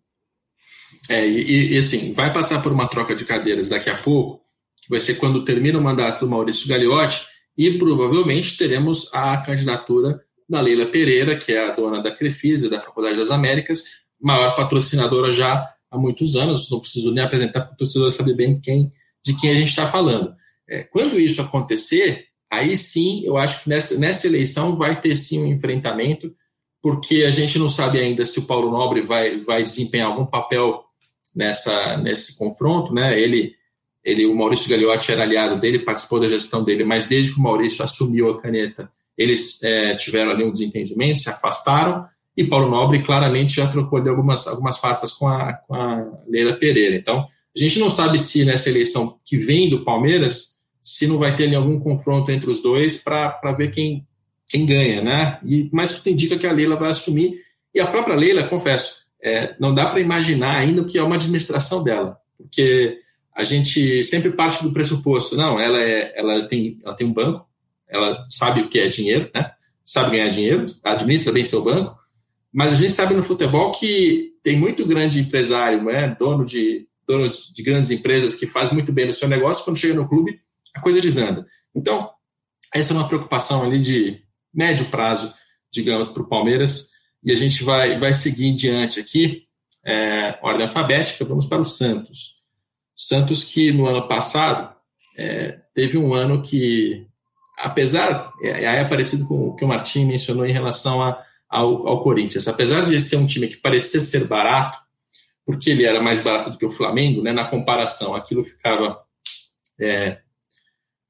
É e, e, assim vai passar por uma troca de cadeiras daqui a pouco que vai ser quando termina o mandato do Maurício Gagliotti e provavelmente teremos a candidatura da Leila Pereira que é a dona da Crefisa da Faculdade das Américas maior patrocinadora já há muitos anos não preciso nem apresentar para o torcedor saber bem quem de quem a gente está falando é, quando isso acontecer, aí sim, eu acho que nessa, nessa eleição vai ter sim um enfrentamento, porque a gente não sabe ainda se o Paulo Nobre vai, vai desempenhar algum papel nessa, nesse confronto, né? Ele, ele, o Maurício Gagliotti era aliado dele, participou da gestão dele, mas desde que o Maurício assumiu a caneta, eles é, tiveram ali um desentendimento, se afastaram, e Paulo Nobre claramente já trocou ali algumas, algumas farpas com a, com a Leila Pereira. Então, a gente não sabe se nessa eleição que vem do Palmeiras se não vai ter algum confronto entre os dois para ver quem, quem ganha, né? E, mas tudo indica que a Leila vai assumir. E a própria Leila, confesso, é, não dá para imaginar ainda o que é uma administração dela, porque a gente sempre parte do pressuposto, não, ela, é, ela, tem, ela tem um banco, ela sabe o que é dinheiro, né? Sabe ganhar dinheiro, administra bem seu banco, mas a gente sabe no futebol que tem muito grande empresário, né? dono de donos de grandes empresas que faz muito bem no seu negócio, quando chega no clube a coisa desanda. Então, essa é uma preocupação ali de médio prazo, digamos, para o Palmeiras, e a gente vai, vai seguir em diante aqui. é, ordem alfabética, vamos para o Santos. Santos que no ano passado é, teve um ano que, apesar, é, é parecido com o que o Martim mencionou em relação a, ao, ao Corinthians, apesar de ser um time que parecia ser barato, porque ele era mais barato do que o Flamengo, né, na comparação, aquilo ficava, é,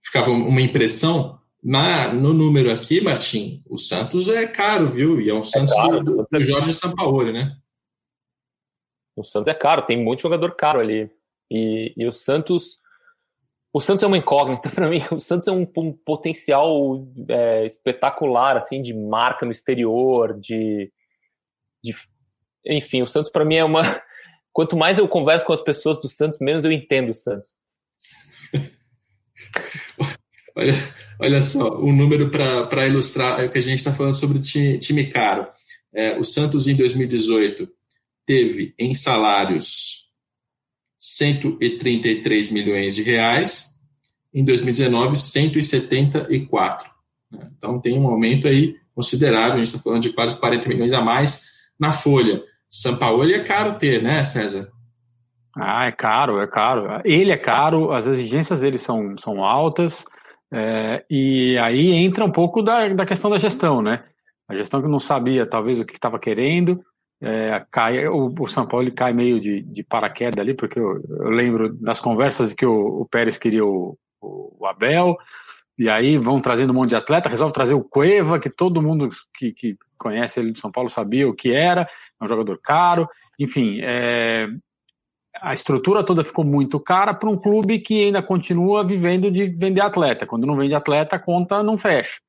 ficava uma impressão, na, no número aqui, Martim, o Santos é caro, viu? E é um Santos é caro, do, do Jorge Sampaoli, né? O Santos é caro, tem muito jogador caro ali. E, e o Santos. O Santos é uma incógnita [LAUGHS] para mim. O Santos é um, um potencial é, espetacular, assim, de marca no exterior, de, de enfim, o Santos para mim é uma. [LAUGHS] Quanto mais eu converso com as pessoas do Santos, menos eu entendo o Santos. [LAUGHS] olha, olha só, um número para ilustrar o que a gente está falando sobre time, time caro. É, o Santos em 2018 teve em salários 133 milhões de reais, em 2019 174. Né? Então tem um aumento aí considerável, a gente está falando de quase 40 milhões a mais na folha. São Paulo é caro ter, né, César? Ah, é caro, é caro. Ele é caro, as exigências dele são, são altas, é, e aí entra um pouco da, da questão da gestão, né? A gestão que não sabia, talvez, o que estava querendo, é, cai, o, o, São Paulo cai meio de, de paraquedas ali, porque eu, eu, lembro das conversas que o, o Pérez queria o, o, Abel, e aí vão trazendo um monte de atleta, resolve trazer o Cueva, que todo mundo que, que conhece ele de São Paulo sabia o que era, é um jogador caro, enfim, é, a estrutura toda ficou muito cara para um clube que ainda continua vivendo de vender atleta. Quando não vende atleta, a conta não fecha.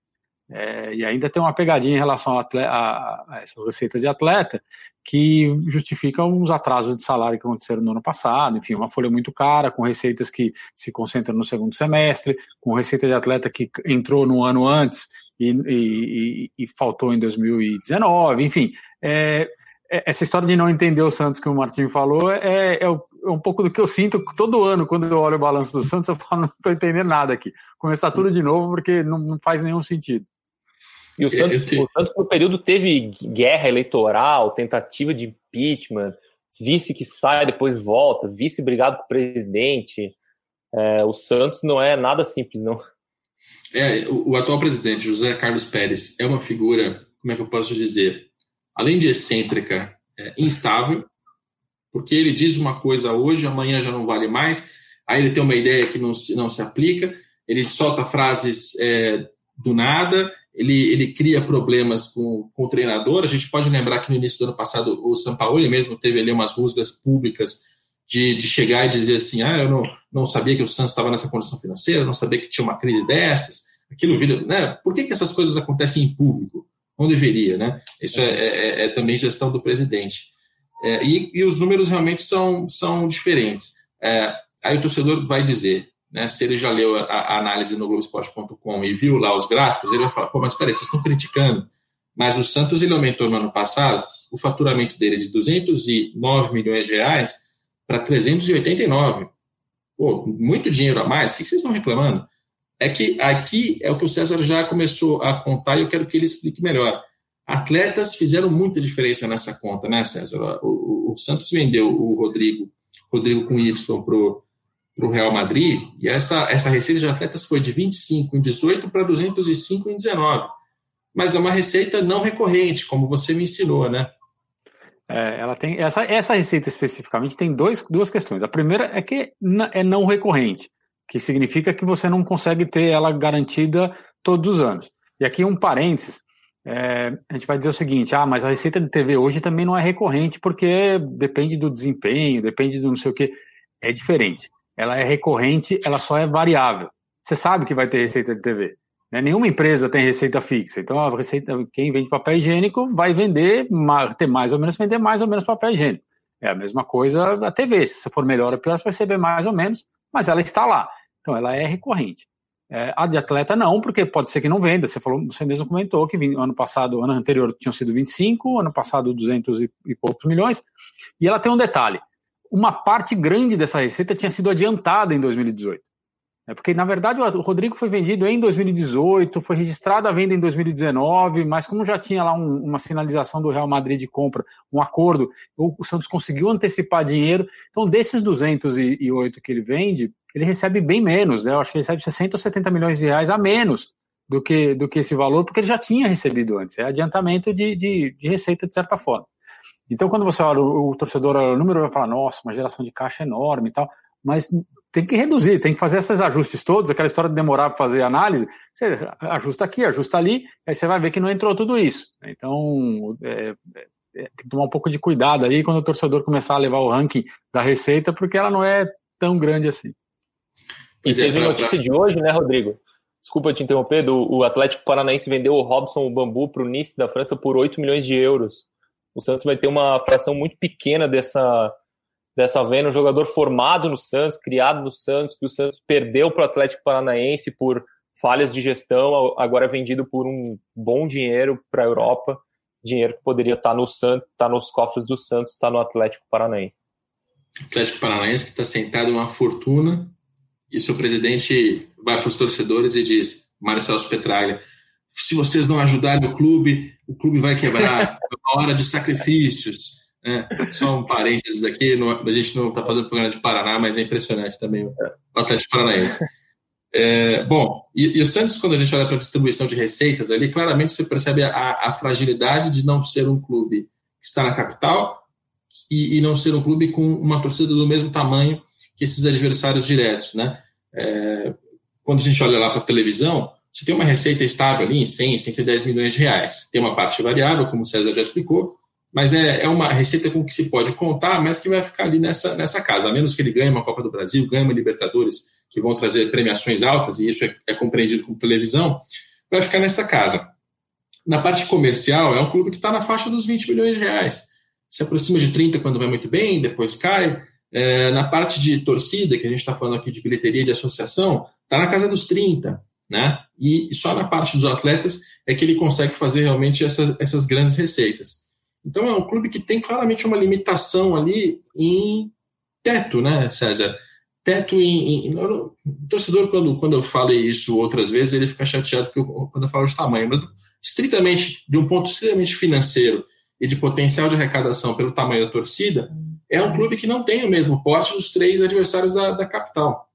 É, e ainda tem uma pegadinha em relação a, atleta, a, a, essas receitas de atleta que justificam os atrasos de salário que aconteceram no ano passado. Enfim, uma folha muito cara, com receitas que se concentram no segundo semestre, com receita de atleta que entrou no ano antes e, e, e, e faltou em 2019. Enfim, é, é, essa história de não entender o Santos que o Martinho falou é, é, é, um pouco do que eu sinto todo ano quando eu olho o balanço do Santos. Eu falo, não estou entendendo nada aqui. Começar tudo de novo porque não, não faz nenhum sentido. E o Santos, o Santos, no período, teve guerra eleitoral, tentativa de impeachment, vice que sai, depois volta, vice brigado com o presidente. É, o Santos não é nada simples, não. É, o, o, atual presidente, José Carlos Pérez, é uma figura, como é que eu posso dizer, além de excêntrica, é, instável, porque ele diz uma coisa hoje, amanhã já não vale mais, aí ele tem uma ideia que não se, não se aplica, ele solta frases é, do nada, ele, ele cria problemas com, com o treinador. A gente pode lembrar que no início do ano passado o Sampaoli mesmo teve ali umas rusgas públicas de, de chegar e dizer assim: ah, eu não, não sabia que o Santos estava nessa condição financeira, não sabia que tinha uma crise dessas. Aquilo vira, né? Por que, que essas coisas acontecem em público? Não deveria, né? Isso é, é, é também gestão do presidente. É, e, e, os números realmente são, são diferentes. É, aí o torcedor vai dizer: né, se ele já leu a, a análise no Globoesporte.com e viu lá os gráficos, ele vai falar, pô, mas peraí, vocês estão criticando. Mas o Santos ele aumentou no ano passado o faturamento dele de 209 milhões de reais para 389. Pô, muito dinheiro a mais, o que vocês estão reclamando? É que aqui é o que o César já começou a contar e eu quero que ele explique melhor. Atletas fizeram muita diferença nessa conta, né, César? O, o, o Santos vendeu o Rodrigo, Rodrigo com Y pro para o Real Madrid, e essa, essa receita de atletas foi de 25 em 18 para 205 em 19. Mas é uma receita não recorrente, como você me ensinou, né? É, ela tem essa, essa receita especificamente tem dois, duas questões. A primeira é que é não recorrente, que significa que você não consegue ter ela garantida todos os anos. E aqui um parênteses, é, a gente vai dizer o seguinte: ah, mas a receita de TV hoje também não é recorrente porque depende do desempenho, depende do não sei o que. É diferente ela é recorrente, ela só é variável. Você sabe que vai ter receita de TV. Né? Nenhuma empresa tem receita fixa. Então, a receita, quem vende papel higiênico vai vender, ter mais ou menos, vender mais ou menos papel higiênico. É a mesma coisa da TV. Se você for melhor ou pior, você vai receber mais ou menos, mas ela está lá. Então, ela é recorrente. É, a de atleta não, porque pode ser que não venda. Você falou, você mesmo comentou que ano passado, ano anterior tinham sido 25, ano passado 200 e, e poucos milhões. E ela tem um detalhe: uma parte grande dessa receita tinha sido adiantada em 2018. É porque, na verdade, o Rodrigo foi vendido em 2018, foi registrado a venda em 2019, mas como já tinha lá um, uma sinalização do Real Madrid de compra, um acordo, o, o Santos conseguiu antecipar dinheiro. Então, desses 208 que ele vende, ele recebe bem menos, né? Eu acho que ele recebe 60 ou 70 milhões de reais a menos do que, do que esse valor, porque ele já tinha recebido antes. É adiantamento de, de, de receita, de certa forma. Então, quando você olha o, o torcedor olha o número, vai falar, nossa, uma geração de caixa enorme e tal, mas tem que reduzir, tem que fazer esses ajustes todos, aquela história de demorar para fazer análise, você ajusta aqui, ajusta ali, aí você vai ver que não entrou tudo isso. Então, é, é, tem que tomar um pouco de cuidado aí quando o torcedor começar a levar o ranking da receita, porque ela não é tão grande assim. E é, teve notícia de hoje, né, Rodrigo? Desculpa te interromper, do, o Atlético Paranaense vendeu o Robson o Bambu para o Nice da França por 8 milhões de euros. O Santos vai ter uma fração muito pequena dessa, dessa venda, um jogador formado no Santos, criado no Santos, que o Santos perdeu para o Atlético Paranaense por falhas de gestão, agora é vendido por um bom dinheiro para a Europa, dinheiro que poderia estar tá no Santos, estar tá nos cofres do Santos, estar tá no Atlético Paranaense. Atlético Paranaense que está sentado em uma fortuna e seu presidente vai para os torcedores e diz, Mário Celso Petralha, se vocês não ajudarem o clube, o clube vai quebrar, é uma hora de sacrifícios, é, só um parênteses aqui, não, a gente não está fazendo programa de Paraná, mas é impressionante também o Atlético Paranaense. É, bom, e, e, o Santos, quando a gente olha para a distribuição de receitas ali, claramente você percebe a, a, fragilidade de não ser um clube que está na capital e, e, não ser um clube com uma torcida do mesmo tamanho que esses adversários diretos, né? É, quando a gente olha lá para a televisão, você tem uma receita estável ali em 100, 110 milhões de reais. Tem uma parte variável, como o César já explicou, mas é, é uma receita com que se pode contar, mas que vai ficar ali nessa, nessa casa, a menos que ele ganhe uma Copa do Brasil, ganhe uma Libertadores, que vão trazer premiações altas, e isso é, é compreendido como televisão, vai ficar nessa casa. Na parte comercial, é um clube que está na faixa dos 20 milhões de reais. Se aproxima de 30 quando vai muito bem, depois cai. É, na parte de torcida, que a gente está falando aqui de bilheteria de associação, está na casa dos 30, né? E, só na parte dos atletas é que ele consegue fazer realmente essa, essas grandes receitas. Então é um clube que tem claramente uma limitação ali em teto, né, César? Teto em. em o torcedor, quando, quando eu falei isso outras vezes, ele fica chateado eu, quando eu falo de tamanho, mas estritamente de um ponto extremamente financeiro e de potencial de arrecadação pelo tamanho da torcida, é um clube que não tem o mesmo porte dos três adversários da, da capital.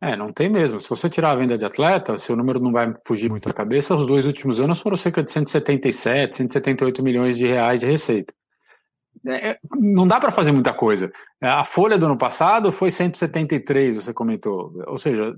É, não tem mesmo. Se você tirar a venda de atleta, seu número não vai fugir muito da cabeça. Os dois últimos anos foram cerca de 177, 178 milhões de reais de receita. É, é não dá para fazer muita coisa. A folha do ano passado foi 173, você comentou. Ou seja,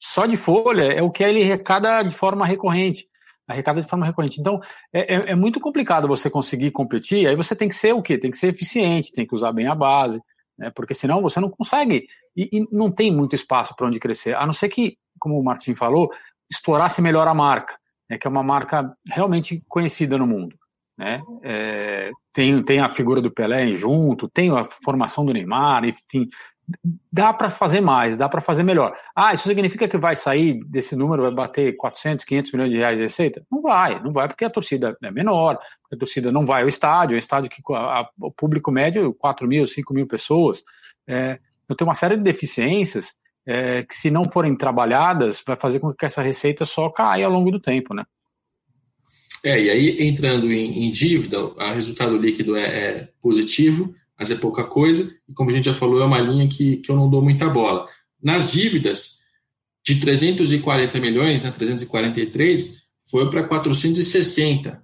só de folha é o que ele arrecada de forma recorrente. Arrecada de forma recorrente. Então, é, é, é muito complicado você conseguir competir. Aí você tem que ser o quê? Tem que ser eficiente, tem que usar bem a base né? porque senão você não consegue e, e não tem muito espaço para onde crescer, a não ser que, como o Martin falou, explorasse melhor a marca, né? que é uma marca realmente conhecida no mundo. Né? É, tem, tem a figura do Pelé junto, tem a formação do Neymar, enfim, dá para fazer mais, dá para fazer melhor. Ah, isso significa que vai sair desse número, vai bater 400, 500 milhões de reais de receita? Não vai, não vai porque a torcida é menor, a torcida não vai ao estádio, é um estádio que a, a, o público médio 4 mil, 5 mil pessoas. É, então tem uma série de deficiências é, que se não forem trabalhadas, vai fazer com que essa receita só caia ao longo do tempo, né? É, e aí entrando em, em dívida, o resultado líquido é, é positivo, mas é pouca coisa, e como a gente já falou, é uma linha que, que eu não dou muita bola. Nas dívidas, de 340 milhões, né, 343, foi para 460.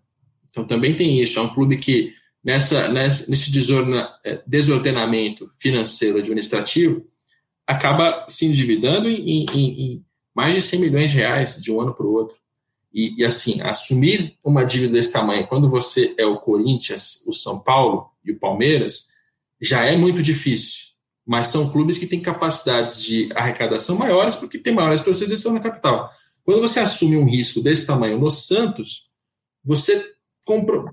Então também tem isso, é um clube que nessa, nesse é, desordenamento financeiro administrativo acaba se endividando em, em, em, mais de 100 milhões de reais de um ano para o outro. E, e, assim, assumir uma dívida desse tamanho, quando você é o Corinthians, o São Paulo e o Palmeiras, já é muito difícil, mas são clubes que têm capacidades de arrecadação maiores porque têm maiores torcidas estão na capital. Quando você assume um risco desse tamanho no Santos, você,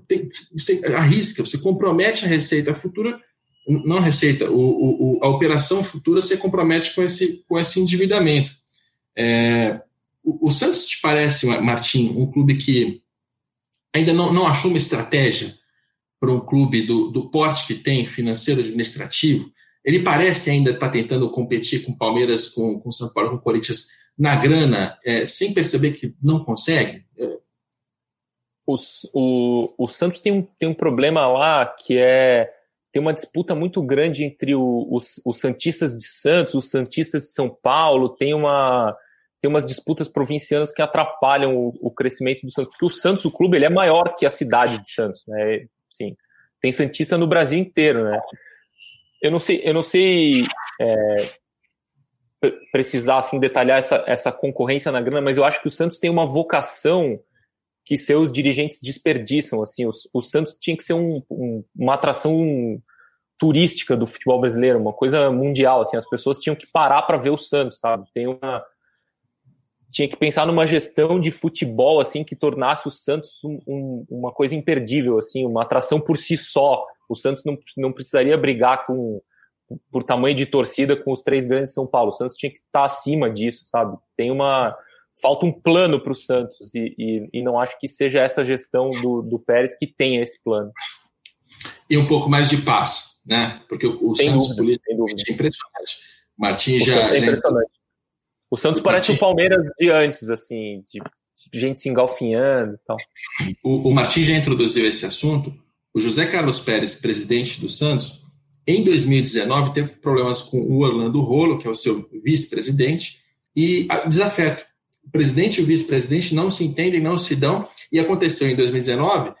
tem, você arrisca, você compromete a receita futura, não a receita, o, o, a operação futura você compromete com esse, com esse endividamento. É, o, o, Santos te parece, Martim, um clube que ainda não, não achou uma estratégia para um clube do, do porte que tem, financeiro, administrativo, Ele parece ainda estar tá tentando competir com Palmeiras, com, com São Paulo, com Corinthians na grana, é, sem perceber que não consegue. É. Os, o, o Santos tem um, tem um problema lá que é tem uma disputa muito grande entre o, os, os Santistas de Santos, os Santistas de São Paulo, tem uma tem umas disputas provincianas que atrapalham o, o, crescimento do Santos, porque o Santos, o clube, ele é maior que a cidade de Santos, né? Sim, tem Santista no Brasil inteiro, né? Eu não sei, eu não sei é, precisar assim detalhar essa, essa concorrência na grana, mas eu acho que o Santos tem uma vocação que seus dirigentes desperdiçam, assim, o, o Santos tinha que ser um, um, uma atração turística do futebol brasileiro, uma coisa mundial, assim, as pessoas tinham que parar para ver o Santos, sabe? Tem uma tinha que pensar numa gestão de futebol assim que tornasse o Santos um, um, uma coisa imperdível, assim, uma atração por si só. O Santos não, não precisaria brigar com por tamanho de torcida com os três grandes de São Paulo. O Santos tinha que estar acima disso, sabe? Tem uma falta um plano para o Santos e, e, e, não acho que seja essa gestão do, do Pérez que tenha esse plano. E um pouco mais de paz, né? Porque o, o Santos dúvida, é impressionante. Martins já, é impressionante. O Santos parece o Palmeiras de antes, assim, de, de gente se engalfinhando e tal. O, o Martins já introduziu esse assunto. O José Carlos Pérez, presidente do Santos, em 2019 teve problemas com o Orlando Rolo, que é o seu vice-presidente, e desafeto. O presidente e o vice-presidente não se entendem, não se dão, e aconteceu em 2019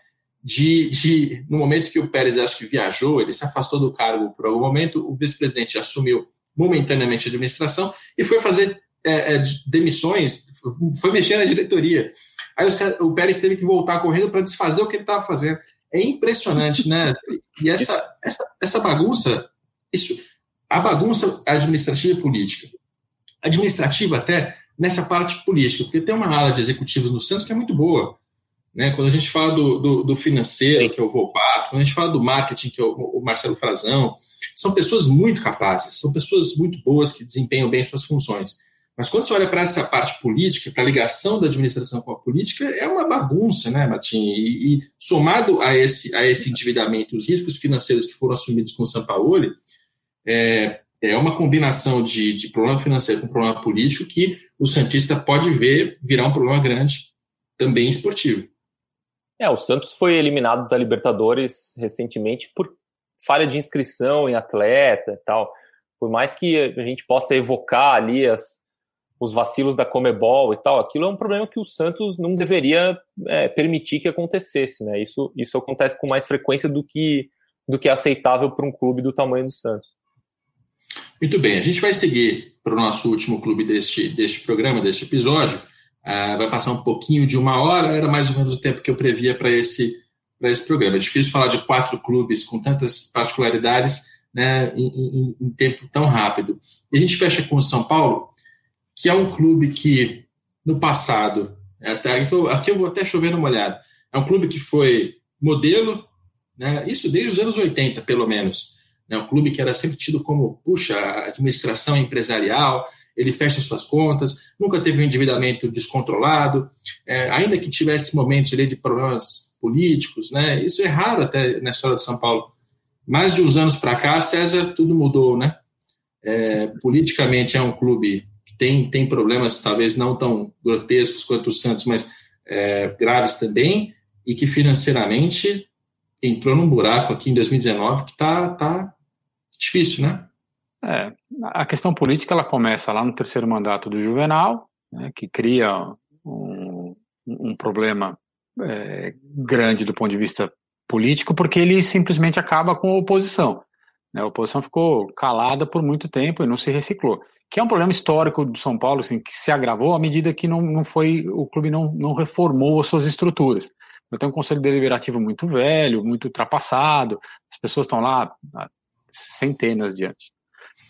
de, de, no momento que o Pérez acho que viajou, ele se afastou do cargo por algum momento, o vice-presidente assumiu momentaneamente a administração e foi fazer é, é, demissões, foi mexer na diretoria. Aí o, o Pérez teve que voltar correndo para desfazer o que ele estava fazendo. É impressionante, né? E essa, essa, essa bagunça, isso, a bagunça administrativa e política. Administrativa até nessa parte política, porque tem uma ala de executivos no Santos que é muito boa. Né? Quando a gente fala do, do, do financeiro, que é o Volpato, quando a gente fala do marketing, que é o, o Marcelo Frazão, são pessoas muito capazes, são pessoas muito boas que desempenham bem suas funções. Mas quando você olha para essa parte política, para a ligação da administração com a política, é uma bagunça, né, Matinho? E, e, somado a esse, a esse endividamento, os riscos financeiros que foram assumidos com o São Paulo, é, é uma combinação de, de problema financeiro com problema político que o Santista pode ver virar um problema grande também esportivo. É, o Santos foi eliminado da Libertadores recentemente por falha de inscrição em atleta e tal. Por mais que a gente possa evocar ali as, os vacilos da Comebol e tal, aquilo é um problema que o Santos não deveria é, permitir que acontecesse, né? Isso, isso acontece com mais frequência do que, do que é aceitável para um clube do tamanho do Santos. Muito bem, a gente vai seguir para o nosso último clube deste, deste programa, deste episódio. Uh, vai passar um pouquinho de uma hora, era mais ou menos o tempo que eu previa para esse, esse programa. É difícil falar de quatro clubes com tantas particularidades né, em, em, em tempo tão rápido. E a gente fecha com o São Paulo, que é um clube que, no passado, é até, aqui, eu, vou até chover numa olhada, é um clube que foi modelo, né, isso desde os anos 80, pelo menos. É um clube que era sempre tido como, puxa, administração empresarial, ele fecha suas contas, nunca teve um endividamento descontrolado, é, ainda que tivesse momentos ali de problemas políticos, né? Isso é raro até na história de São Paulo. Mais de uns anos para cá, César, tudo mudou, né? É, politicamente é um clube tem, tem problemas talvez não tão grotescos quanto o Santos, mas é, graves também, e que financeiramente entrou num buraco aqui em 2019 que tá, tá difícil, né? É, a questão política ela começa lá no terceiro mandato do Juvenal, né, que cria um, um problema é, grande do ponto de vista político, porque ele simplesmente acaba com a oposição. Né, a oposição ficou calada por muito tempo e não se reciclou que é um problema histórico do São Paulo, assim, que se agravou à medida que não, não foi, o clube não, não reformou as suas estruturas. Eu tenho um conselho deliberativo muito velho, muito ultrapassado, as pessoas estão lá centenas de anos.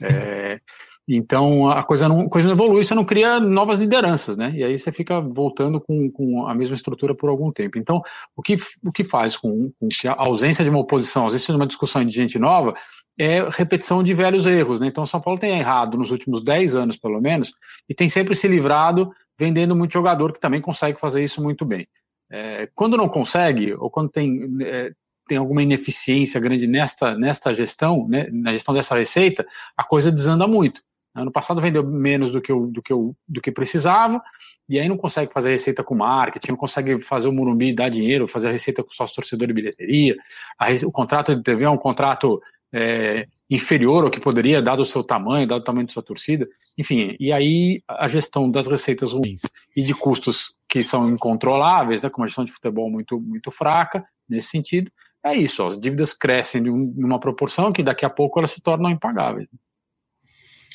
É, [LAUGHS] então a coisa não, coisa não evolui, você não cria novas lideranças, né? E aí você fica voltando com, com a mesma estrutura por algum tempo. Então, o que, o que faz com, com a ausência de uma oposição, ausência de uma discussão de gente nova, é repetição de velhos erros. Né? Então, São Paulo tem errado nos últimos 10 anos, pelo menos, e tem sempre se livrado vendendo muito jogador que também consegue fazer isso muito bem. É, quando não consegue, ou quando tem, é, tem alguma ineficiência grande nesta, nesta gestão, né, na gestão dessa receita, a coisa desanda muito. Ano passado vendeu menos do que, o, do, que o, do que precisava, e aí não consegue fazer receita com marketing, não consegue fazer o Morumbi dar dinheiro, fazer a receita com sócio torcedor e bilheteria. A, o contrato de TV é um contrato é, inferior ao que poderia, dado o seu tamanho, dado o tamanho da sua torcida. Enfim, e aí a gestão das receitas ruins e de custos que são incontroláveis, né, com uma gestão de futebol muito, muito fraca, nesse sentido, é isso, ó, as dívidas crescem de, um, uma proporção que daqui a pouco elas se tornam impagáveis.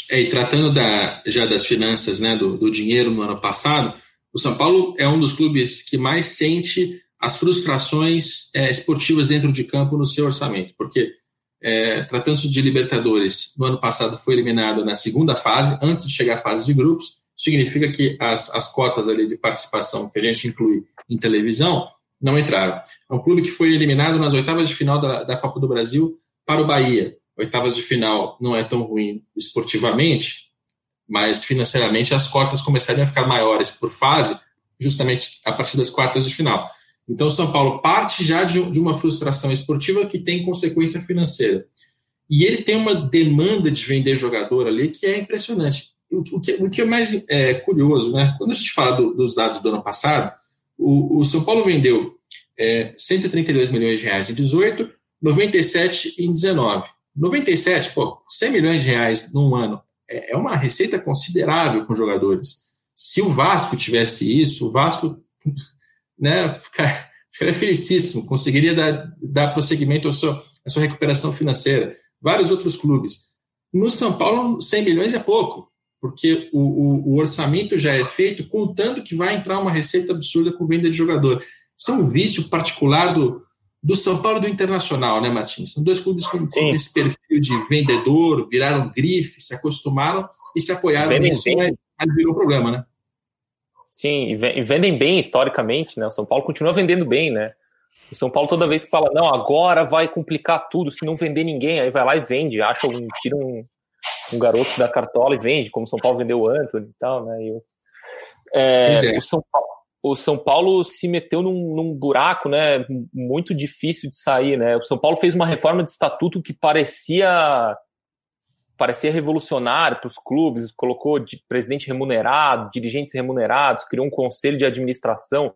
É, e tratando da, já das finanças, né, do, do dinheiro no ano passado, o São Paulo é um dos clubes que mais sente as frustrações é, esportivas dentro de campo no seu orçamento, porque é, tratando-se de Libertadores, no ano passado foi eliminado na segunda fase, antes de chegar à fase de grupos, significa que as, as cotas ali de participação que a gente inclui em televisão não entraram. É um clube que foi eliminado nas oitavas de final da, da Copa do Brasil para o Bahia. Oitavas de final não é tão ruim esportivamente, mas financeiramente as cotas começaram a ficar maiores por fase, justamente a partir das quartas de final. Então, São Paulo parte já de, de uma frustração esportiva que tem consequência financeira. E ele tem uma demanda de vender jogador ali que é impressionante. O, o, que, o que, é mais é, curioso, né? Quando a gente fala do, dos dados do ano passado, o, o São Paulo vendeu é, 132 milhões de reais em 18, 97 em 19. 97, pô, 100 milhões de reais num ano é, é uma receita considerável com jogadores. Se o Vasco tivesse isso, o Vasco né, ficaria, ficaria felicíssimo, conseguiria dar, dar prosseguimento à sua, à sua recuperação financeira. Vários outros clubes. No São Paulo, 100 milhões é pouco porque o, o, o, orçamento já é feito contando que vai entrar uma receita absurda com venda de jogador. Isso é um vício particular do, do São Paulo e do Internacional, né, Martins? São dois clubes com, com esse perfil de vendedor, viraram grife, se acostumaram e se apoiaram vendem nisso, bem. mas virou problema, né? Sim, e vendem bem historicamente, né? O São Paulo continua vendendo bem, né? O São Paulo, toda vez que fala, não, agora vai complicar tudo, se não vender ninguém, aí vai lá e vende, acha um, tira um, um garoto da cartola e vende, como o São Paulo vendeu o Anthony e tal, né? E é, é. O, São Paulo, o São Paulo se meteu num, num, buraco, né? Muito difícil de sair, né? O São Paulo fez uma reforma de estatuto que parecia parecia revolucionário para os clubes, colocou de presidente remunerado, dirigentes remunerados, criou um conselho de administração.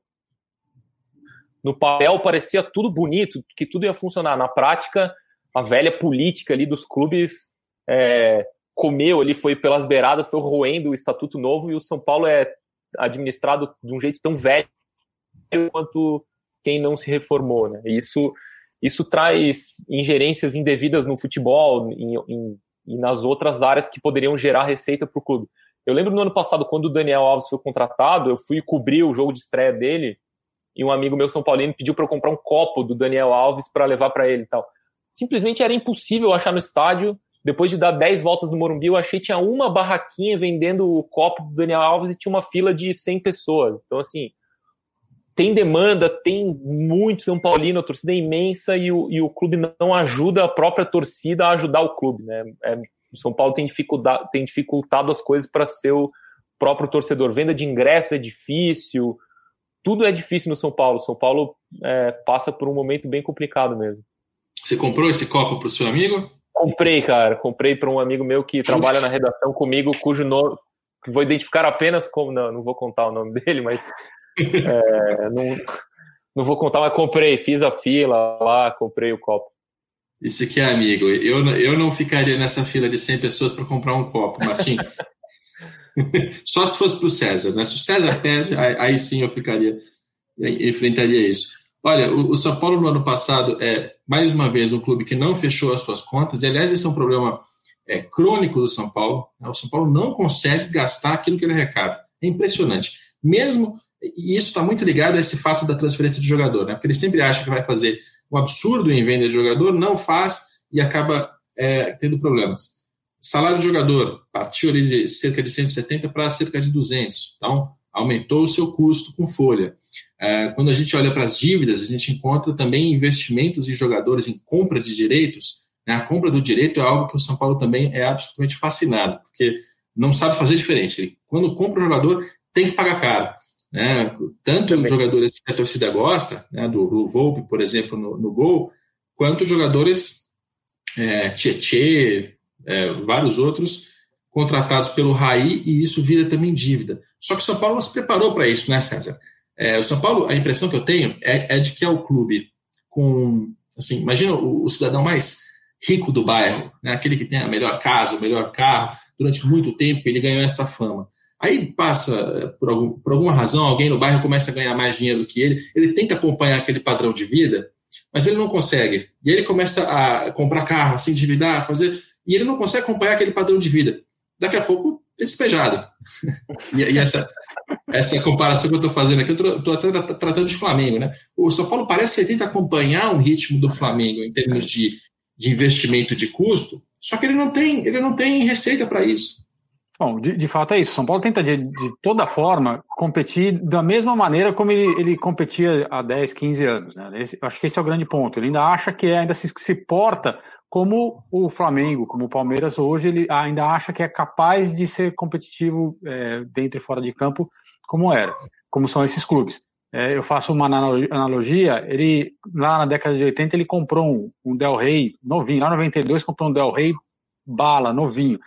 No papel parecia tudo bonito, que tudo ia funcionar. Na prática, a velha política ali dos clubes é, comeu ali, foi pelas beiradas, foi roendo o Estatuto Novo e o São Paulo é administrado de um jeito tão velho quanto quem não se reformou. Né? Isso, isso traz ingerências indevidas no futebol em, em, e nas outras áreas que poderiam gerar receita para o clube. Eu lembro no ano passado, quando o Daniel Alves foi contratado, eu fui cobrir o jogo de estreia dele e um amigo meu São Paulino pediu para eu comprar um copo do Daniel Alves para levar para ele e tal. Simplesmente era impossível achar no estádio depois de dar 10 voltas no Morumbi, eu achei que tinha uma barraquinha vendendo o copo do Daniel Alves e tinha uma fila de 100 pessoas. Então, assim, tem demanda, tem muito São Paulino, a torcida é imensa e o, e o clube não ajuda a própria torcida a ajudar o clube. Né? É, o São Paulo tem, dificuldade, tem dificultado as coisas para ser o próprio torcedor. Venda de ingressos é difícil, tudo é difícil no São Paulo. São Paulo é, passa por um momento bem complicado mesmo. Você comprou esse copo para o seu amigo? Comprei, cara. Comprei para um amigo meu que trabalha na redação comigo, cujo nome vou identificar apenas como. Não, não vou contar o nome [LAUGHS] dele, mas. É, não, não vou contar, mas comprei. Fiz a fila lá, comprei o copo. Isso aqui é amigo. Eu, eu não ficaria nessa fila de 100 pessoas para comprar um copo, Martim. [LAUGHS] Só se fosse para o César, né? Se o César pede, aí, aí sim eu ficaria, enfrentaria isso. Olha, o, o, São Paulo no ano passado é, mais uma vez, um clube que não fechou as suas contas, e aliás, esse é um problema é, crônico do São Paulo. Né? O São Paulo não consegue gastar aquilo que ele arrecada. É impressionante. Mesmo, e isso está muito ligado a esse fato da transferência de jogador, né? porque ele sempre acha que vai fazer um absurdo em venda de jogador, não faz e acaba é, tendo problemas. Salário de jogador partiu ali de cerca de 170 para cerca de 200. Então, aumentou o seu custo com folha. É, quando a gente olha para as dívidas, a gente encontra também investimentos em jogadores em compra de direitos. Né? A compra do direito é algo que o São Paulo também é absolutamente fascinado, porque não sabe fazer diferente. Ele, quando compra o jogador, tem que pagar caro. Né? Tanto os jogadores que a torcida gosta, né? do, do Volpe, por exemplo, no, no gol, quanto jogadores é, Tietê, é, vários outros contratados pelo Raí e isso vira também dívida. Só que o São Paulo não se preparou para isso, né, César? É, o São Paulo, a impressão que eu tenho é, é de que é o clube com, assim, imagina o, o, cidadão mais rico do bairro, né, aquele que tem a melhor casa, o melhor carro, durante muito tempo ele ganhou essa fama. Aí passa, por, algum, por alguma razão, alguém no bairro começa a ganhar mais dinheiro do que ele, ele tenta acompanhar aquele padrão de vida, mas ele não consegue. E ele começa a comprar carro, se endividar, fazer. E ele não consegue acompanhar aquele padrão de vida. Daqui a pouco, é despejado. [LAUGHS] e, e essa, essa comparação que eu estou fazendo aqui, eu estou até tratando de Flamengo, né? O São Paulo parece que ele tenta acompanhar o ritmo do Flamengo em termos de, de investimento de custo, só que ele não tem, ele não tem receita para isso. Bom, de, de, fato é isso. São Paulo tenta, de, de, toda forma, competir da mesma maneira como ele, ele competia há 10, 15 anos. Né? Esse, acho que esse é o grande ponto. Ele ainda acha que é, ainda se, se porta como o Flamengo, como o Palmeiras hoje, ele ainda acha que é capaz de ser competitivo é, dentro e fora de campo, como era, como são esses clubes. É, eu faço uma analogia, ele lá na década de 80 ele comprou um, um Del Rey novinho, lá em 92 comprou um Del Rey bala, novinho.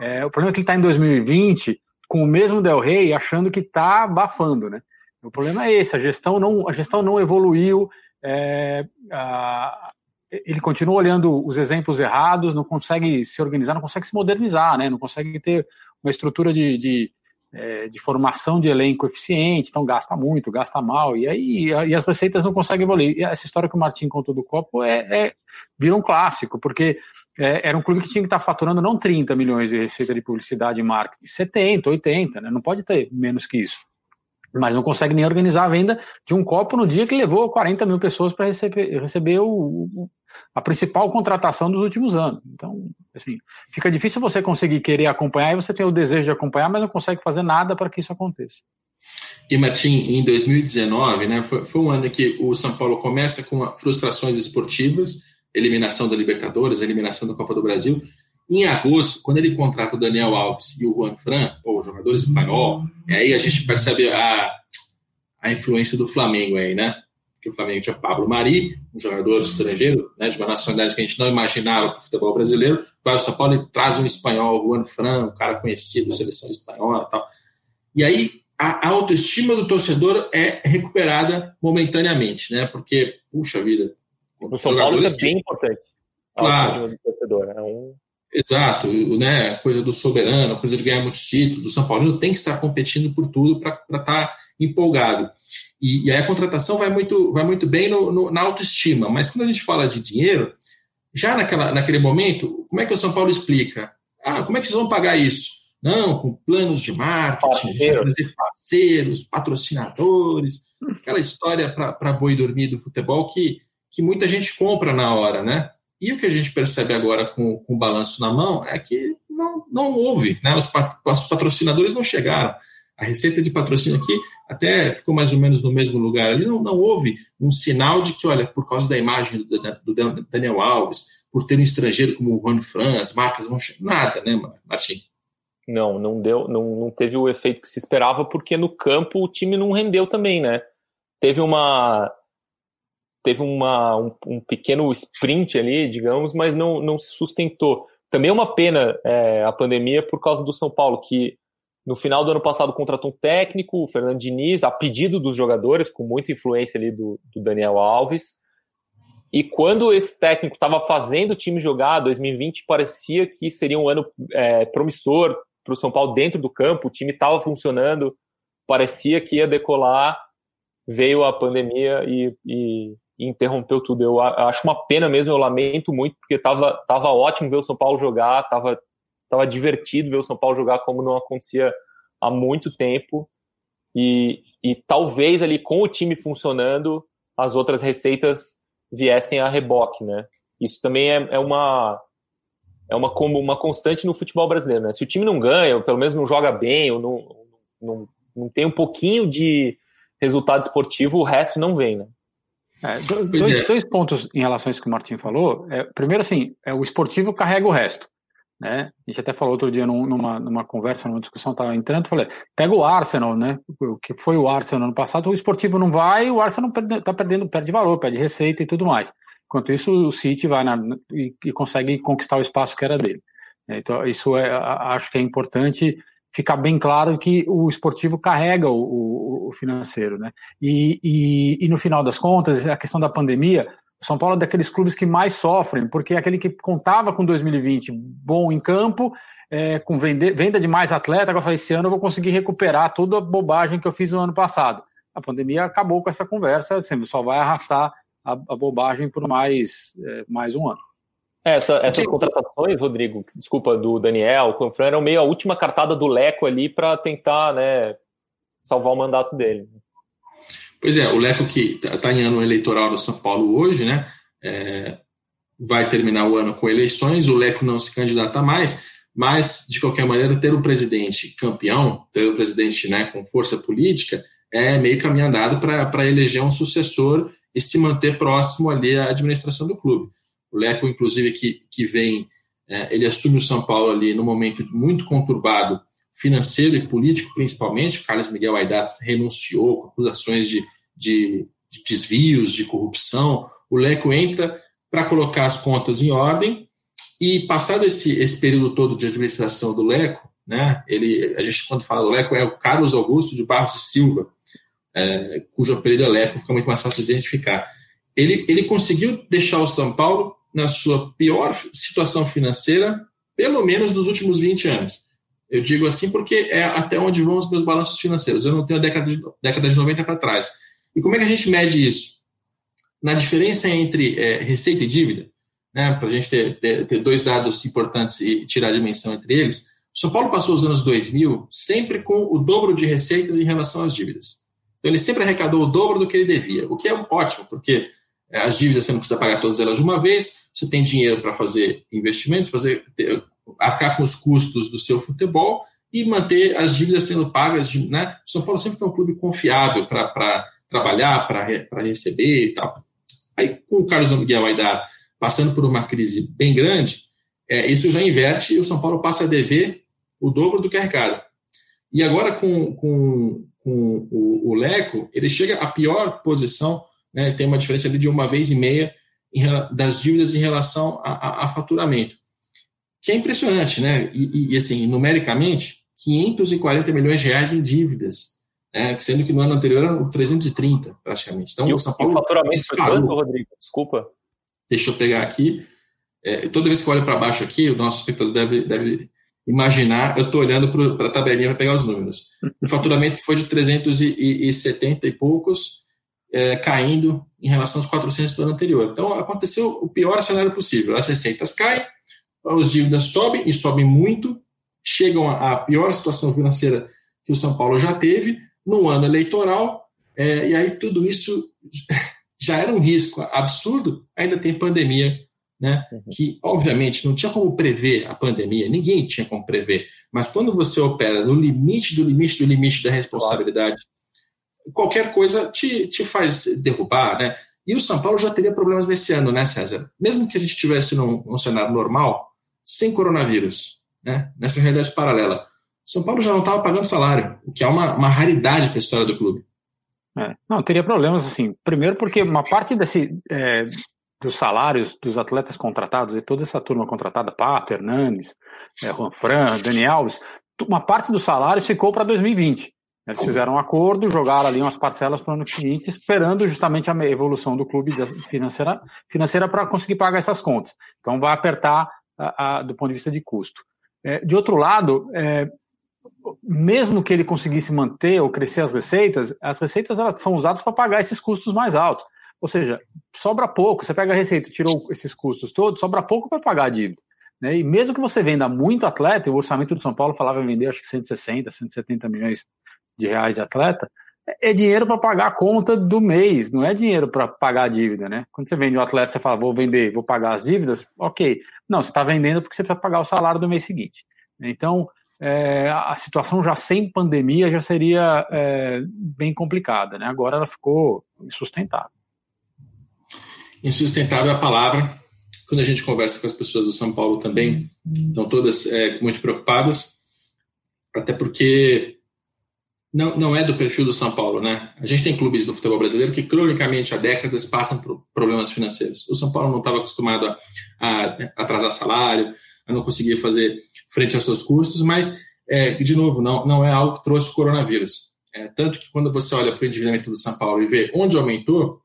É, o problema é que ele está em 2020 com o mesmo Del Rey achando que está abafando, né? O problema é esse, a gestão não, a gestão não evoluiu, é, a, ele continua olhando os exemplos errados, não consegue se organizar, não consegue se modernizar, né? Não consegue ter uma estrutura de, de, é, de formação de elenco eficiente, então gasta muito, gasta mal, e aí e as receitas não conseguem evoluir. E essa história que o Martin contou do copo é, é vira um clássico, porque é, era um clube que tinha que estar faturando não 30 milhões de receita de publicidade e marketing, 70, 80, né? não pode ter menos que isso. Mas não consegue nem organizar a venda de um copo no dia que levou 40 mil pessoas para receber, receber o, o, a principal contratação dos últimos anos. Então, assim, fica difícil você conseguir querer acompanhar e você tem o desejo de acompanhar, mas não consegue fazer nada para que isso aconteça. E Martim, em 2019, né, foi, foi um ano que o São Paulo começa com frustrações esportivas, eliminação da Libertadores, eliminação da Copa do Brasil. Em agosto, quando ele contrata o Daniel Alves e o Juan Fran, o jogador espanhol, aí a gente percebe a, a influência do Flamengo aí, né? Que o Flamengo tinha Pablo Mari, um jogador estrangeiro, né, de uma nacionalidade que a gente não imaginava para o futebol brasileiro. Vai o São Paulo e traz um espanhol, o Juan Fran, um cara conhecido, seleção espanhola e tal. E aí a, a autoestima do torcedor é recuperada momentaneamente, né? Porque, puxa vida, no São Paulo isso é bem importante. Claro. É um... Exato, né? Coisa do soberano, coisa de ganhar muitos títulos. O São Paulo tem que estar competindo por tudo para estar tá empolgado. E, e, aí a contratação vai muito, vai muito bem no, no, na autoestima. Mas quando a gente fala de dinheiro, já naquela, naquele momento, como é que o São Paulo explica? Ah, como é que vocês vão pagar isso? Não, com planos de marketing, parceiros, parceiros patrocinadores, aquela história para boi dormir do futebol que que muita gente compra na hora, né? E o que a gente percebe agora com, com o balanço na mão é que não, não houve, né? Os, os patrocinadores não chegaram. A receita de patrocínio aqui até ficou mais ou menos no mesmo lugar ali. Não, não houve um sinal de que, olha, por causa da imagem do, do Daniel Alves, por ter um estrangeiro como o Juan Fran, as marcas vão chegar. Nada, né, Martim? Não, não deu, não, não teve o efeito que se esperava, porque no campo o time não rendeu também, né? Teve uma teve uma, um, um, pequeno sprint ali, digamos, mas não, não se sustentou. Também é uma pena é, a pandemia por causa do São Paulo, que no final do ano passado contratou um técnico, o Fernando Diniz, a pedido dos jogadores, com muita influência ali do, do Daniel Alves. E quando esse técnico estava fazendo o time jogar, 2020 parecia que seria um ano é, promissor para o São Paulo dentro do campo, o time estava funcionando, parecia que ia decolar, veio a pandemia e, e interrompeu tudo. Eu acho uma pena mesmo, eu lamento muito, porque tava, tava ótimo ver o São Paulo jogar, tava, tava divertido ver o São Paulo jogar como não acontecia há muito tempo. E, e talvez ali com o time funcionando, as outras receitas viessem a reboque, né? Isso também é, é uma é uma como uma constante no futebol brasileiro, né? Se o time não ganha, ou pelo menos não joga bem, ou não, não, não tem um pouquinho de resultado esportivo, o resto não vem, né? É, dois, é. dois, pontos em relação a isso que o Martin falou. É, primeiro, assim, é, o esportivo carrega o resto. Né? A gente até falou outro dia numa, numa conversa, numa discussão, estava entrando, falei, pega o Arsenal, né? O que foi o Arsenal no ano passado, o esportivo não vai, o Arsenal está perdendo, perde valor, perde receita e tudo mais. Enquanto isso, o City vai na, e, e, consegue conquistar o espaço que era dele. Então, isso é, acho que é importante ficar bem claro que o esportivo carrega o, o, o financeiro, né? E, e, e, no final das contas, a questão da pandemia, o São Paulo é daqueles clubes que mais sofrem, porque é aquele que contava com 2020 bom em campo, é, com vende, venda de mais atleta, agora falei, esse ano eu vou conseguir recuperar toda a bobagem que eu fiz no ano passado. A pandemia acabou com essa conversa, assim, só vai arrastar a, a bobagem por mais, é, mais um ano. É, essa, essas contratações, Rodrigo, desculpa, do Daniel, o eram meio a última cartada do Leco ali para tentar né, salvar o mandato dele. Pois é, o Leco que está tá em ano eleitoral no São Paulo hoje, né? É, vai terminar o ano com eleições, o Leco não se candidata mais, mas, de qualquer maneira, ter um presidente campeão, ter um presidente né, com força política, é meio caminho andado para eleger um sucessor e se manter próximo ali à administração do clube. O Leco, inclusive, que, que vem, é, ele assume o São Paulo ali num momento muito conturbado, financeiro e político principalmente. O Carlos Miguel Aidar renunciou com acusações de, de, de desvios, de corrupção. O Leco entra para colocar as contas em ordem e passado esse, esse período todo de administração do Leco, né, ele, a gente quando fala do Leco é o Carlos Augusto de Barros e Silva, é, cujo apelido é Leco, fica muito mais fácil de identificar. Ele, ele conseguiu deixar o São Paulo na sua pior situação financeira, pelo menos nos últimos 20 anos. Eu digo assim porque é até onde vão os meus balanços financeiros. Eu não tenho a década de, década de 90 para trás. E como é que a gente mede isso? Na diferença entre é, receita e dívida, né, para a gente ter, ter, ter, dois dados importantes e tirar a dimensão entre eles, São Paulo passou os anos 2000 sempre com o dobro de receitas em relação às dívidas. Então, ele sempre arrecadou o dobro do que ele devia, o que é ótimo, porque as dívidas você não precisa pagar todas elas de uma vez, você tem dinheiro para fazer investimentos, fazer arcar com os custos do seu futebol e manter as dívidas sendo pagas. De, né? São Paulo sempre foi um clube confiável para trabalhar, para receber e tal. Aí, com o Carlos Miguel Aidar passando por uma crise bem grande, é, isso já inverte e o São Paulo passa a dever o dobro do que arrecada. E agora, com, com, com o, o Leco, ele chega à pior posição né, tem uma diferença ali de uma vez e meia das dívidas em relação a, a, a, faturamento, que é impressionante, né? E, e, assim, numericamente, 540 milhões de reais em dívidas, né, sendo que no ano anterior eram 330, praticamente. Então, e o São Paulo. o faturamento foi quanto, Rodrigo? Desculpa. Deixa eu pegar aqui. É, toda vez que eu olho para baixo aqui, o nosso espectador deve, deve imaginar, eu estou olhando para a tabelinha para pegar os números. O faturamento foi de 370 e poucos, é, caindo em relação aos 400 do ano anterior. Então, aconteceu o pior cenário possível. As receitas caem, as dívidas sobem, e sobem muito, chegam à pior situação financeira que o São Paulo já teve, no ano eleitoral, é, e aí tudo isso [LAUGHS] já era um risco absurdo, ainda tem pandemia, né? Uhum. Que, obviamente, não tinha como prever a pandemia, ninguém tinha como prever, mas quando você opera no limite do limite do limite da responsabilidade, qualquer coisa te, te faz derrubar, né? E o São Paulo já teria problemas nesse ano, né, César? Mesmo que a gente tivesse num, num cenário normal, sem coronavírus, né? Nessa realidade paralela. São Paulo já não estava pagando salário, o que é uma, uma raridade para a história do clube. É, não, teria problemas, assim. Primeiro porque uma parte desse, é, dos salários dos atletas contratados e toda essa turma contratada, Pato, Hernandes, é, Juan Fran, Dani Alves, uma parte dos salários ficou para 2020. Eles fizeram um acordo, jogaram ali umas parcelas para o ano seguinte, esperando justamente a evolução do clube financeira financeira para conseguir pagar essas contas. Então vai apertar a, a, do ponto de vista de custo. É, de outro lado, é, mesmo que ele conseguisse manter ou crescer as receitas, as receitas elas são usadas para pagar esses custos mais altos. Ou seja, sobra pouco. Você pega a receita, tirou esses custos todos, sobra pouco para pagar a dívida. Né? E mesmo que você venda muito atleta, o orçamento do São Paulo falava em vender acho que 160, 170 milhões de reais de atleta, é dinheiro para pagar a conta do mês, não é dinheiro para pagar a dívida, né? Quando você vende um atleta, você fala, vou vender, vou pagar as dívidas, ok. Não, você está vendendo porque você precisa pagar o salário do mês seguinte. Então, é, a situação já sem pandemia já seria é, bem complicada, né? Agora ela ficou insustentável. Insustentável é a palavra. Quando a gente conversa com as pessoas do São Paulo também, estão todas é, muito preocupadas, até porque não, não é do perfil do São Paulo, né? A gente tem clubes do futebol brasileiro que, cronicamente, há décadas, passam por problemas financeiros. O São Paulo não estava acostumado a, a, atrasar salário, a não conseguir fazer frente aos seus custos, mas, é, de novo, não, não é algo que trouxe o coronavírus. É, tanto que quando você olha para o endividamento do São Paulo e vê onde aumentou,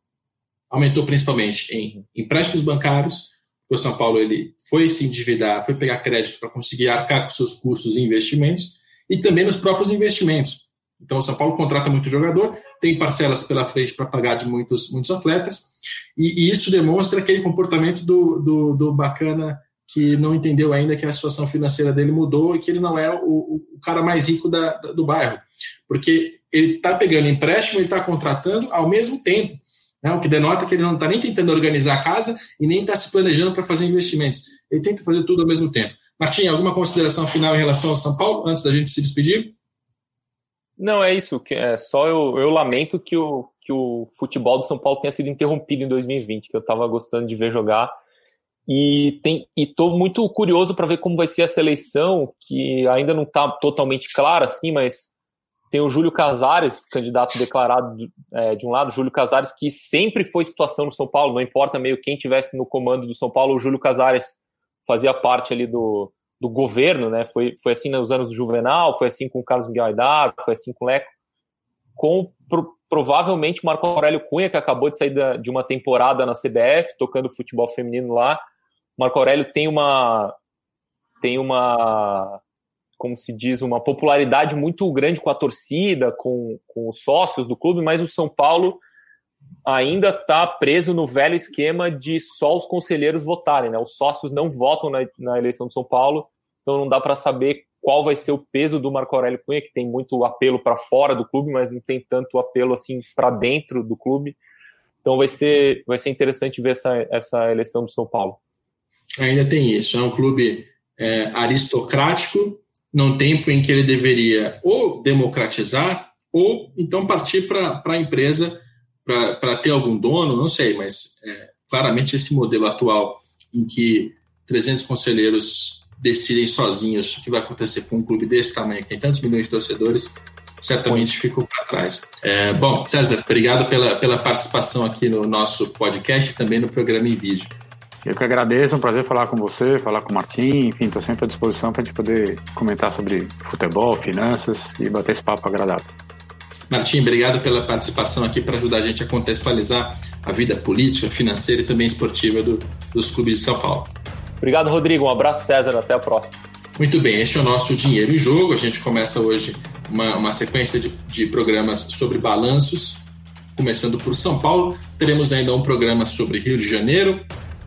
aumentou principalmente em empréstimos bancários, o São Paulo ele foi se endividar, foi pegar crédito para conseguir arcar com seus custos e investimentos, e também nos próprios investimentos. Então, o São Paulo contrata muito jogador, tem parcelas pela frente para pagar de muitos, muitos atletas, e, e isso demonstra aquele comportamento do, do, do, bacana que não entendeu ainda que a situação financeira dele mudou e que ele não é o, o cara mais rico da, do bairro. Porque ele está pegando empréstimo, ele está contratando ao mesmo tempo. Né, o que denota que ele não está nem tentando organizar a casa e nem está se planejando para fazer investimentos. Ele tenta fazer tudo ao mesmo tempo. Martim, alguma consideração final em relação ao São Paulo, antes da gente se despedir? Não, é isso. É só eu, eu lamento que o, que o futebol do São Paulo tenha sido interrompido em 2020, que eu estava gostando de ver jogar. E estou muito curioso para ver como vai ser essa eleição, que ainda não está totalmente clara, assim, mas tem o Júlio Casares, candidato declarado é, de um lado, Júlio Casares, que sempre foi situação no São Paulo, não importa meio quem tivesse no comando do São Paulo, o Júlio Casares fazia parte ali do, do governo, né? Foi, foi assim nos anos do Juvenal, foi assim com o Carlos Miguel Aidar, foi assim com o Leco, com pro, provavelmente Marco Aurélio Cunha, que acabou de sair da, de uma temporada na CBF, tocando futebol feminino lá. Marco Aurélio tem uma tem uma como se diz, uma popularidade muito grande com a torcida, com, com os sócios do clube, mas o São Paulo ainda está preso no velho esquema de só os conselheiros votarem, né? Os sócios não votam na, na eleição de São Paulo, então não dá para saber qual vai ser o peso do Marco Aurélio Cunha, que tem muito apelo para fora do clube, mas não tem tanto apelo assim para dentro do clube. Então vai ser, vai ser interessante ver essa, essa eleição do São Paulo. Ainda tem isso, é um clube é, aristocrático, num tempo em que ele deveria ou democratizar ou então partir para a empresa para ter algum dono, não sei, mas é, claramente esse modelo atual em que 300 conselheiros decidem sozinhos o que vai acontecer com um clube desse tamanho, que tem tantos milhões de torcedores, certamente ficou para trás. É, bom, César, obrigado pela, pela participação aqui no nosso podcast e também no programa em vídeo. Eu que agradeço, é um prazer falar com você, falar com o Martim, enfim, estou sempre à disposição para a gente poder comentar sobre futebol, finanças e bater esse papo agradável. Martim, obrigado pela participação aqui para ajudar a gente a contextualizar a vida política, financeira e também esportiva do, dos clubes de São Paulo. Obrigado, Rodrigo. Um abraço, César. Até a próxima. Muito bem, este é o nosso Dinheiro em Jogo. A gente começa hoje uma, uma sequência de, de programas sobre balanços, começando por São Paulo. Teremos ainda um programa sobre Rio de Janeiro,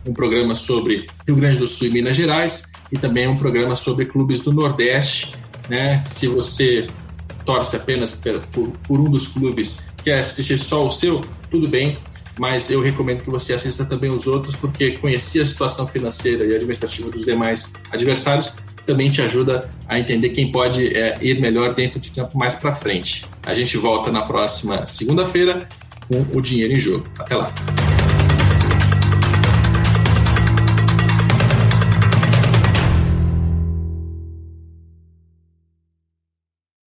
um programa sobre Rio Grande do Sul e Minas Gerais e também um programa sobre clubes do Nordeste. Né? Se você torce apenas por, por um dos clubes, quer assistir só o seu, tudo bem, mas eu recomendo que você assista também os outros, porque conhecer a situação financeira e administrativa dos demais adversários também te ajuda a entender quem pode é, ir melhor dentro de campo mais para frente. A gente volta na próxima segunda-feira com o Dinheiro em Jogo. Até lá!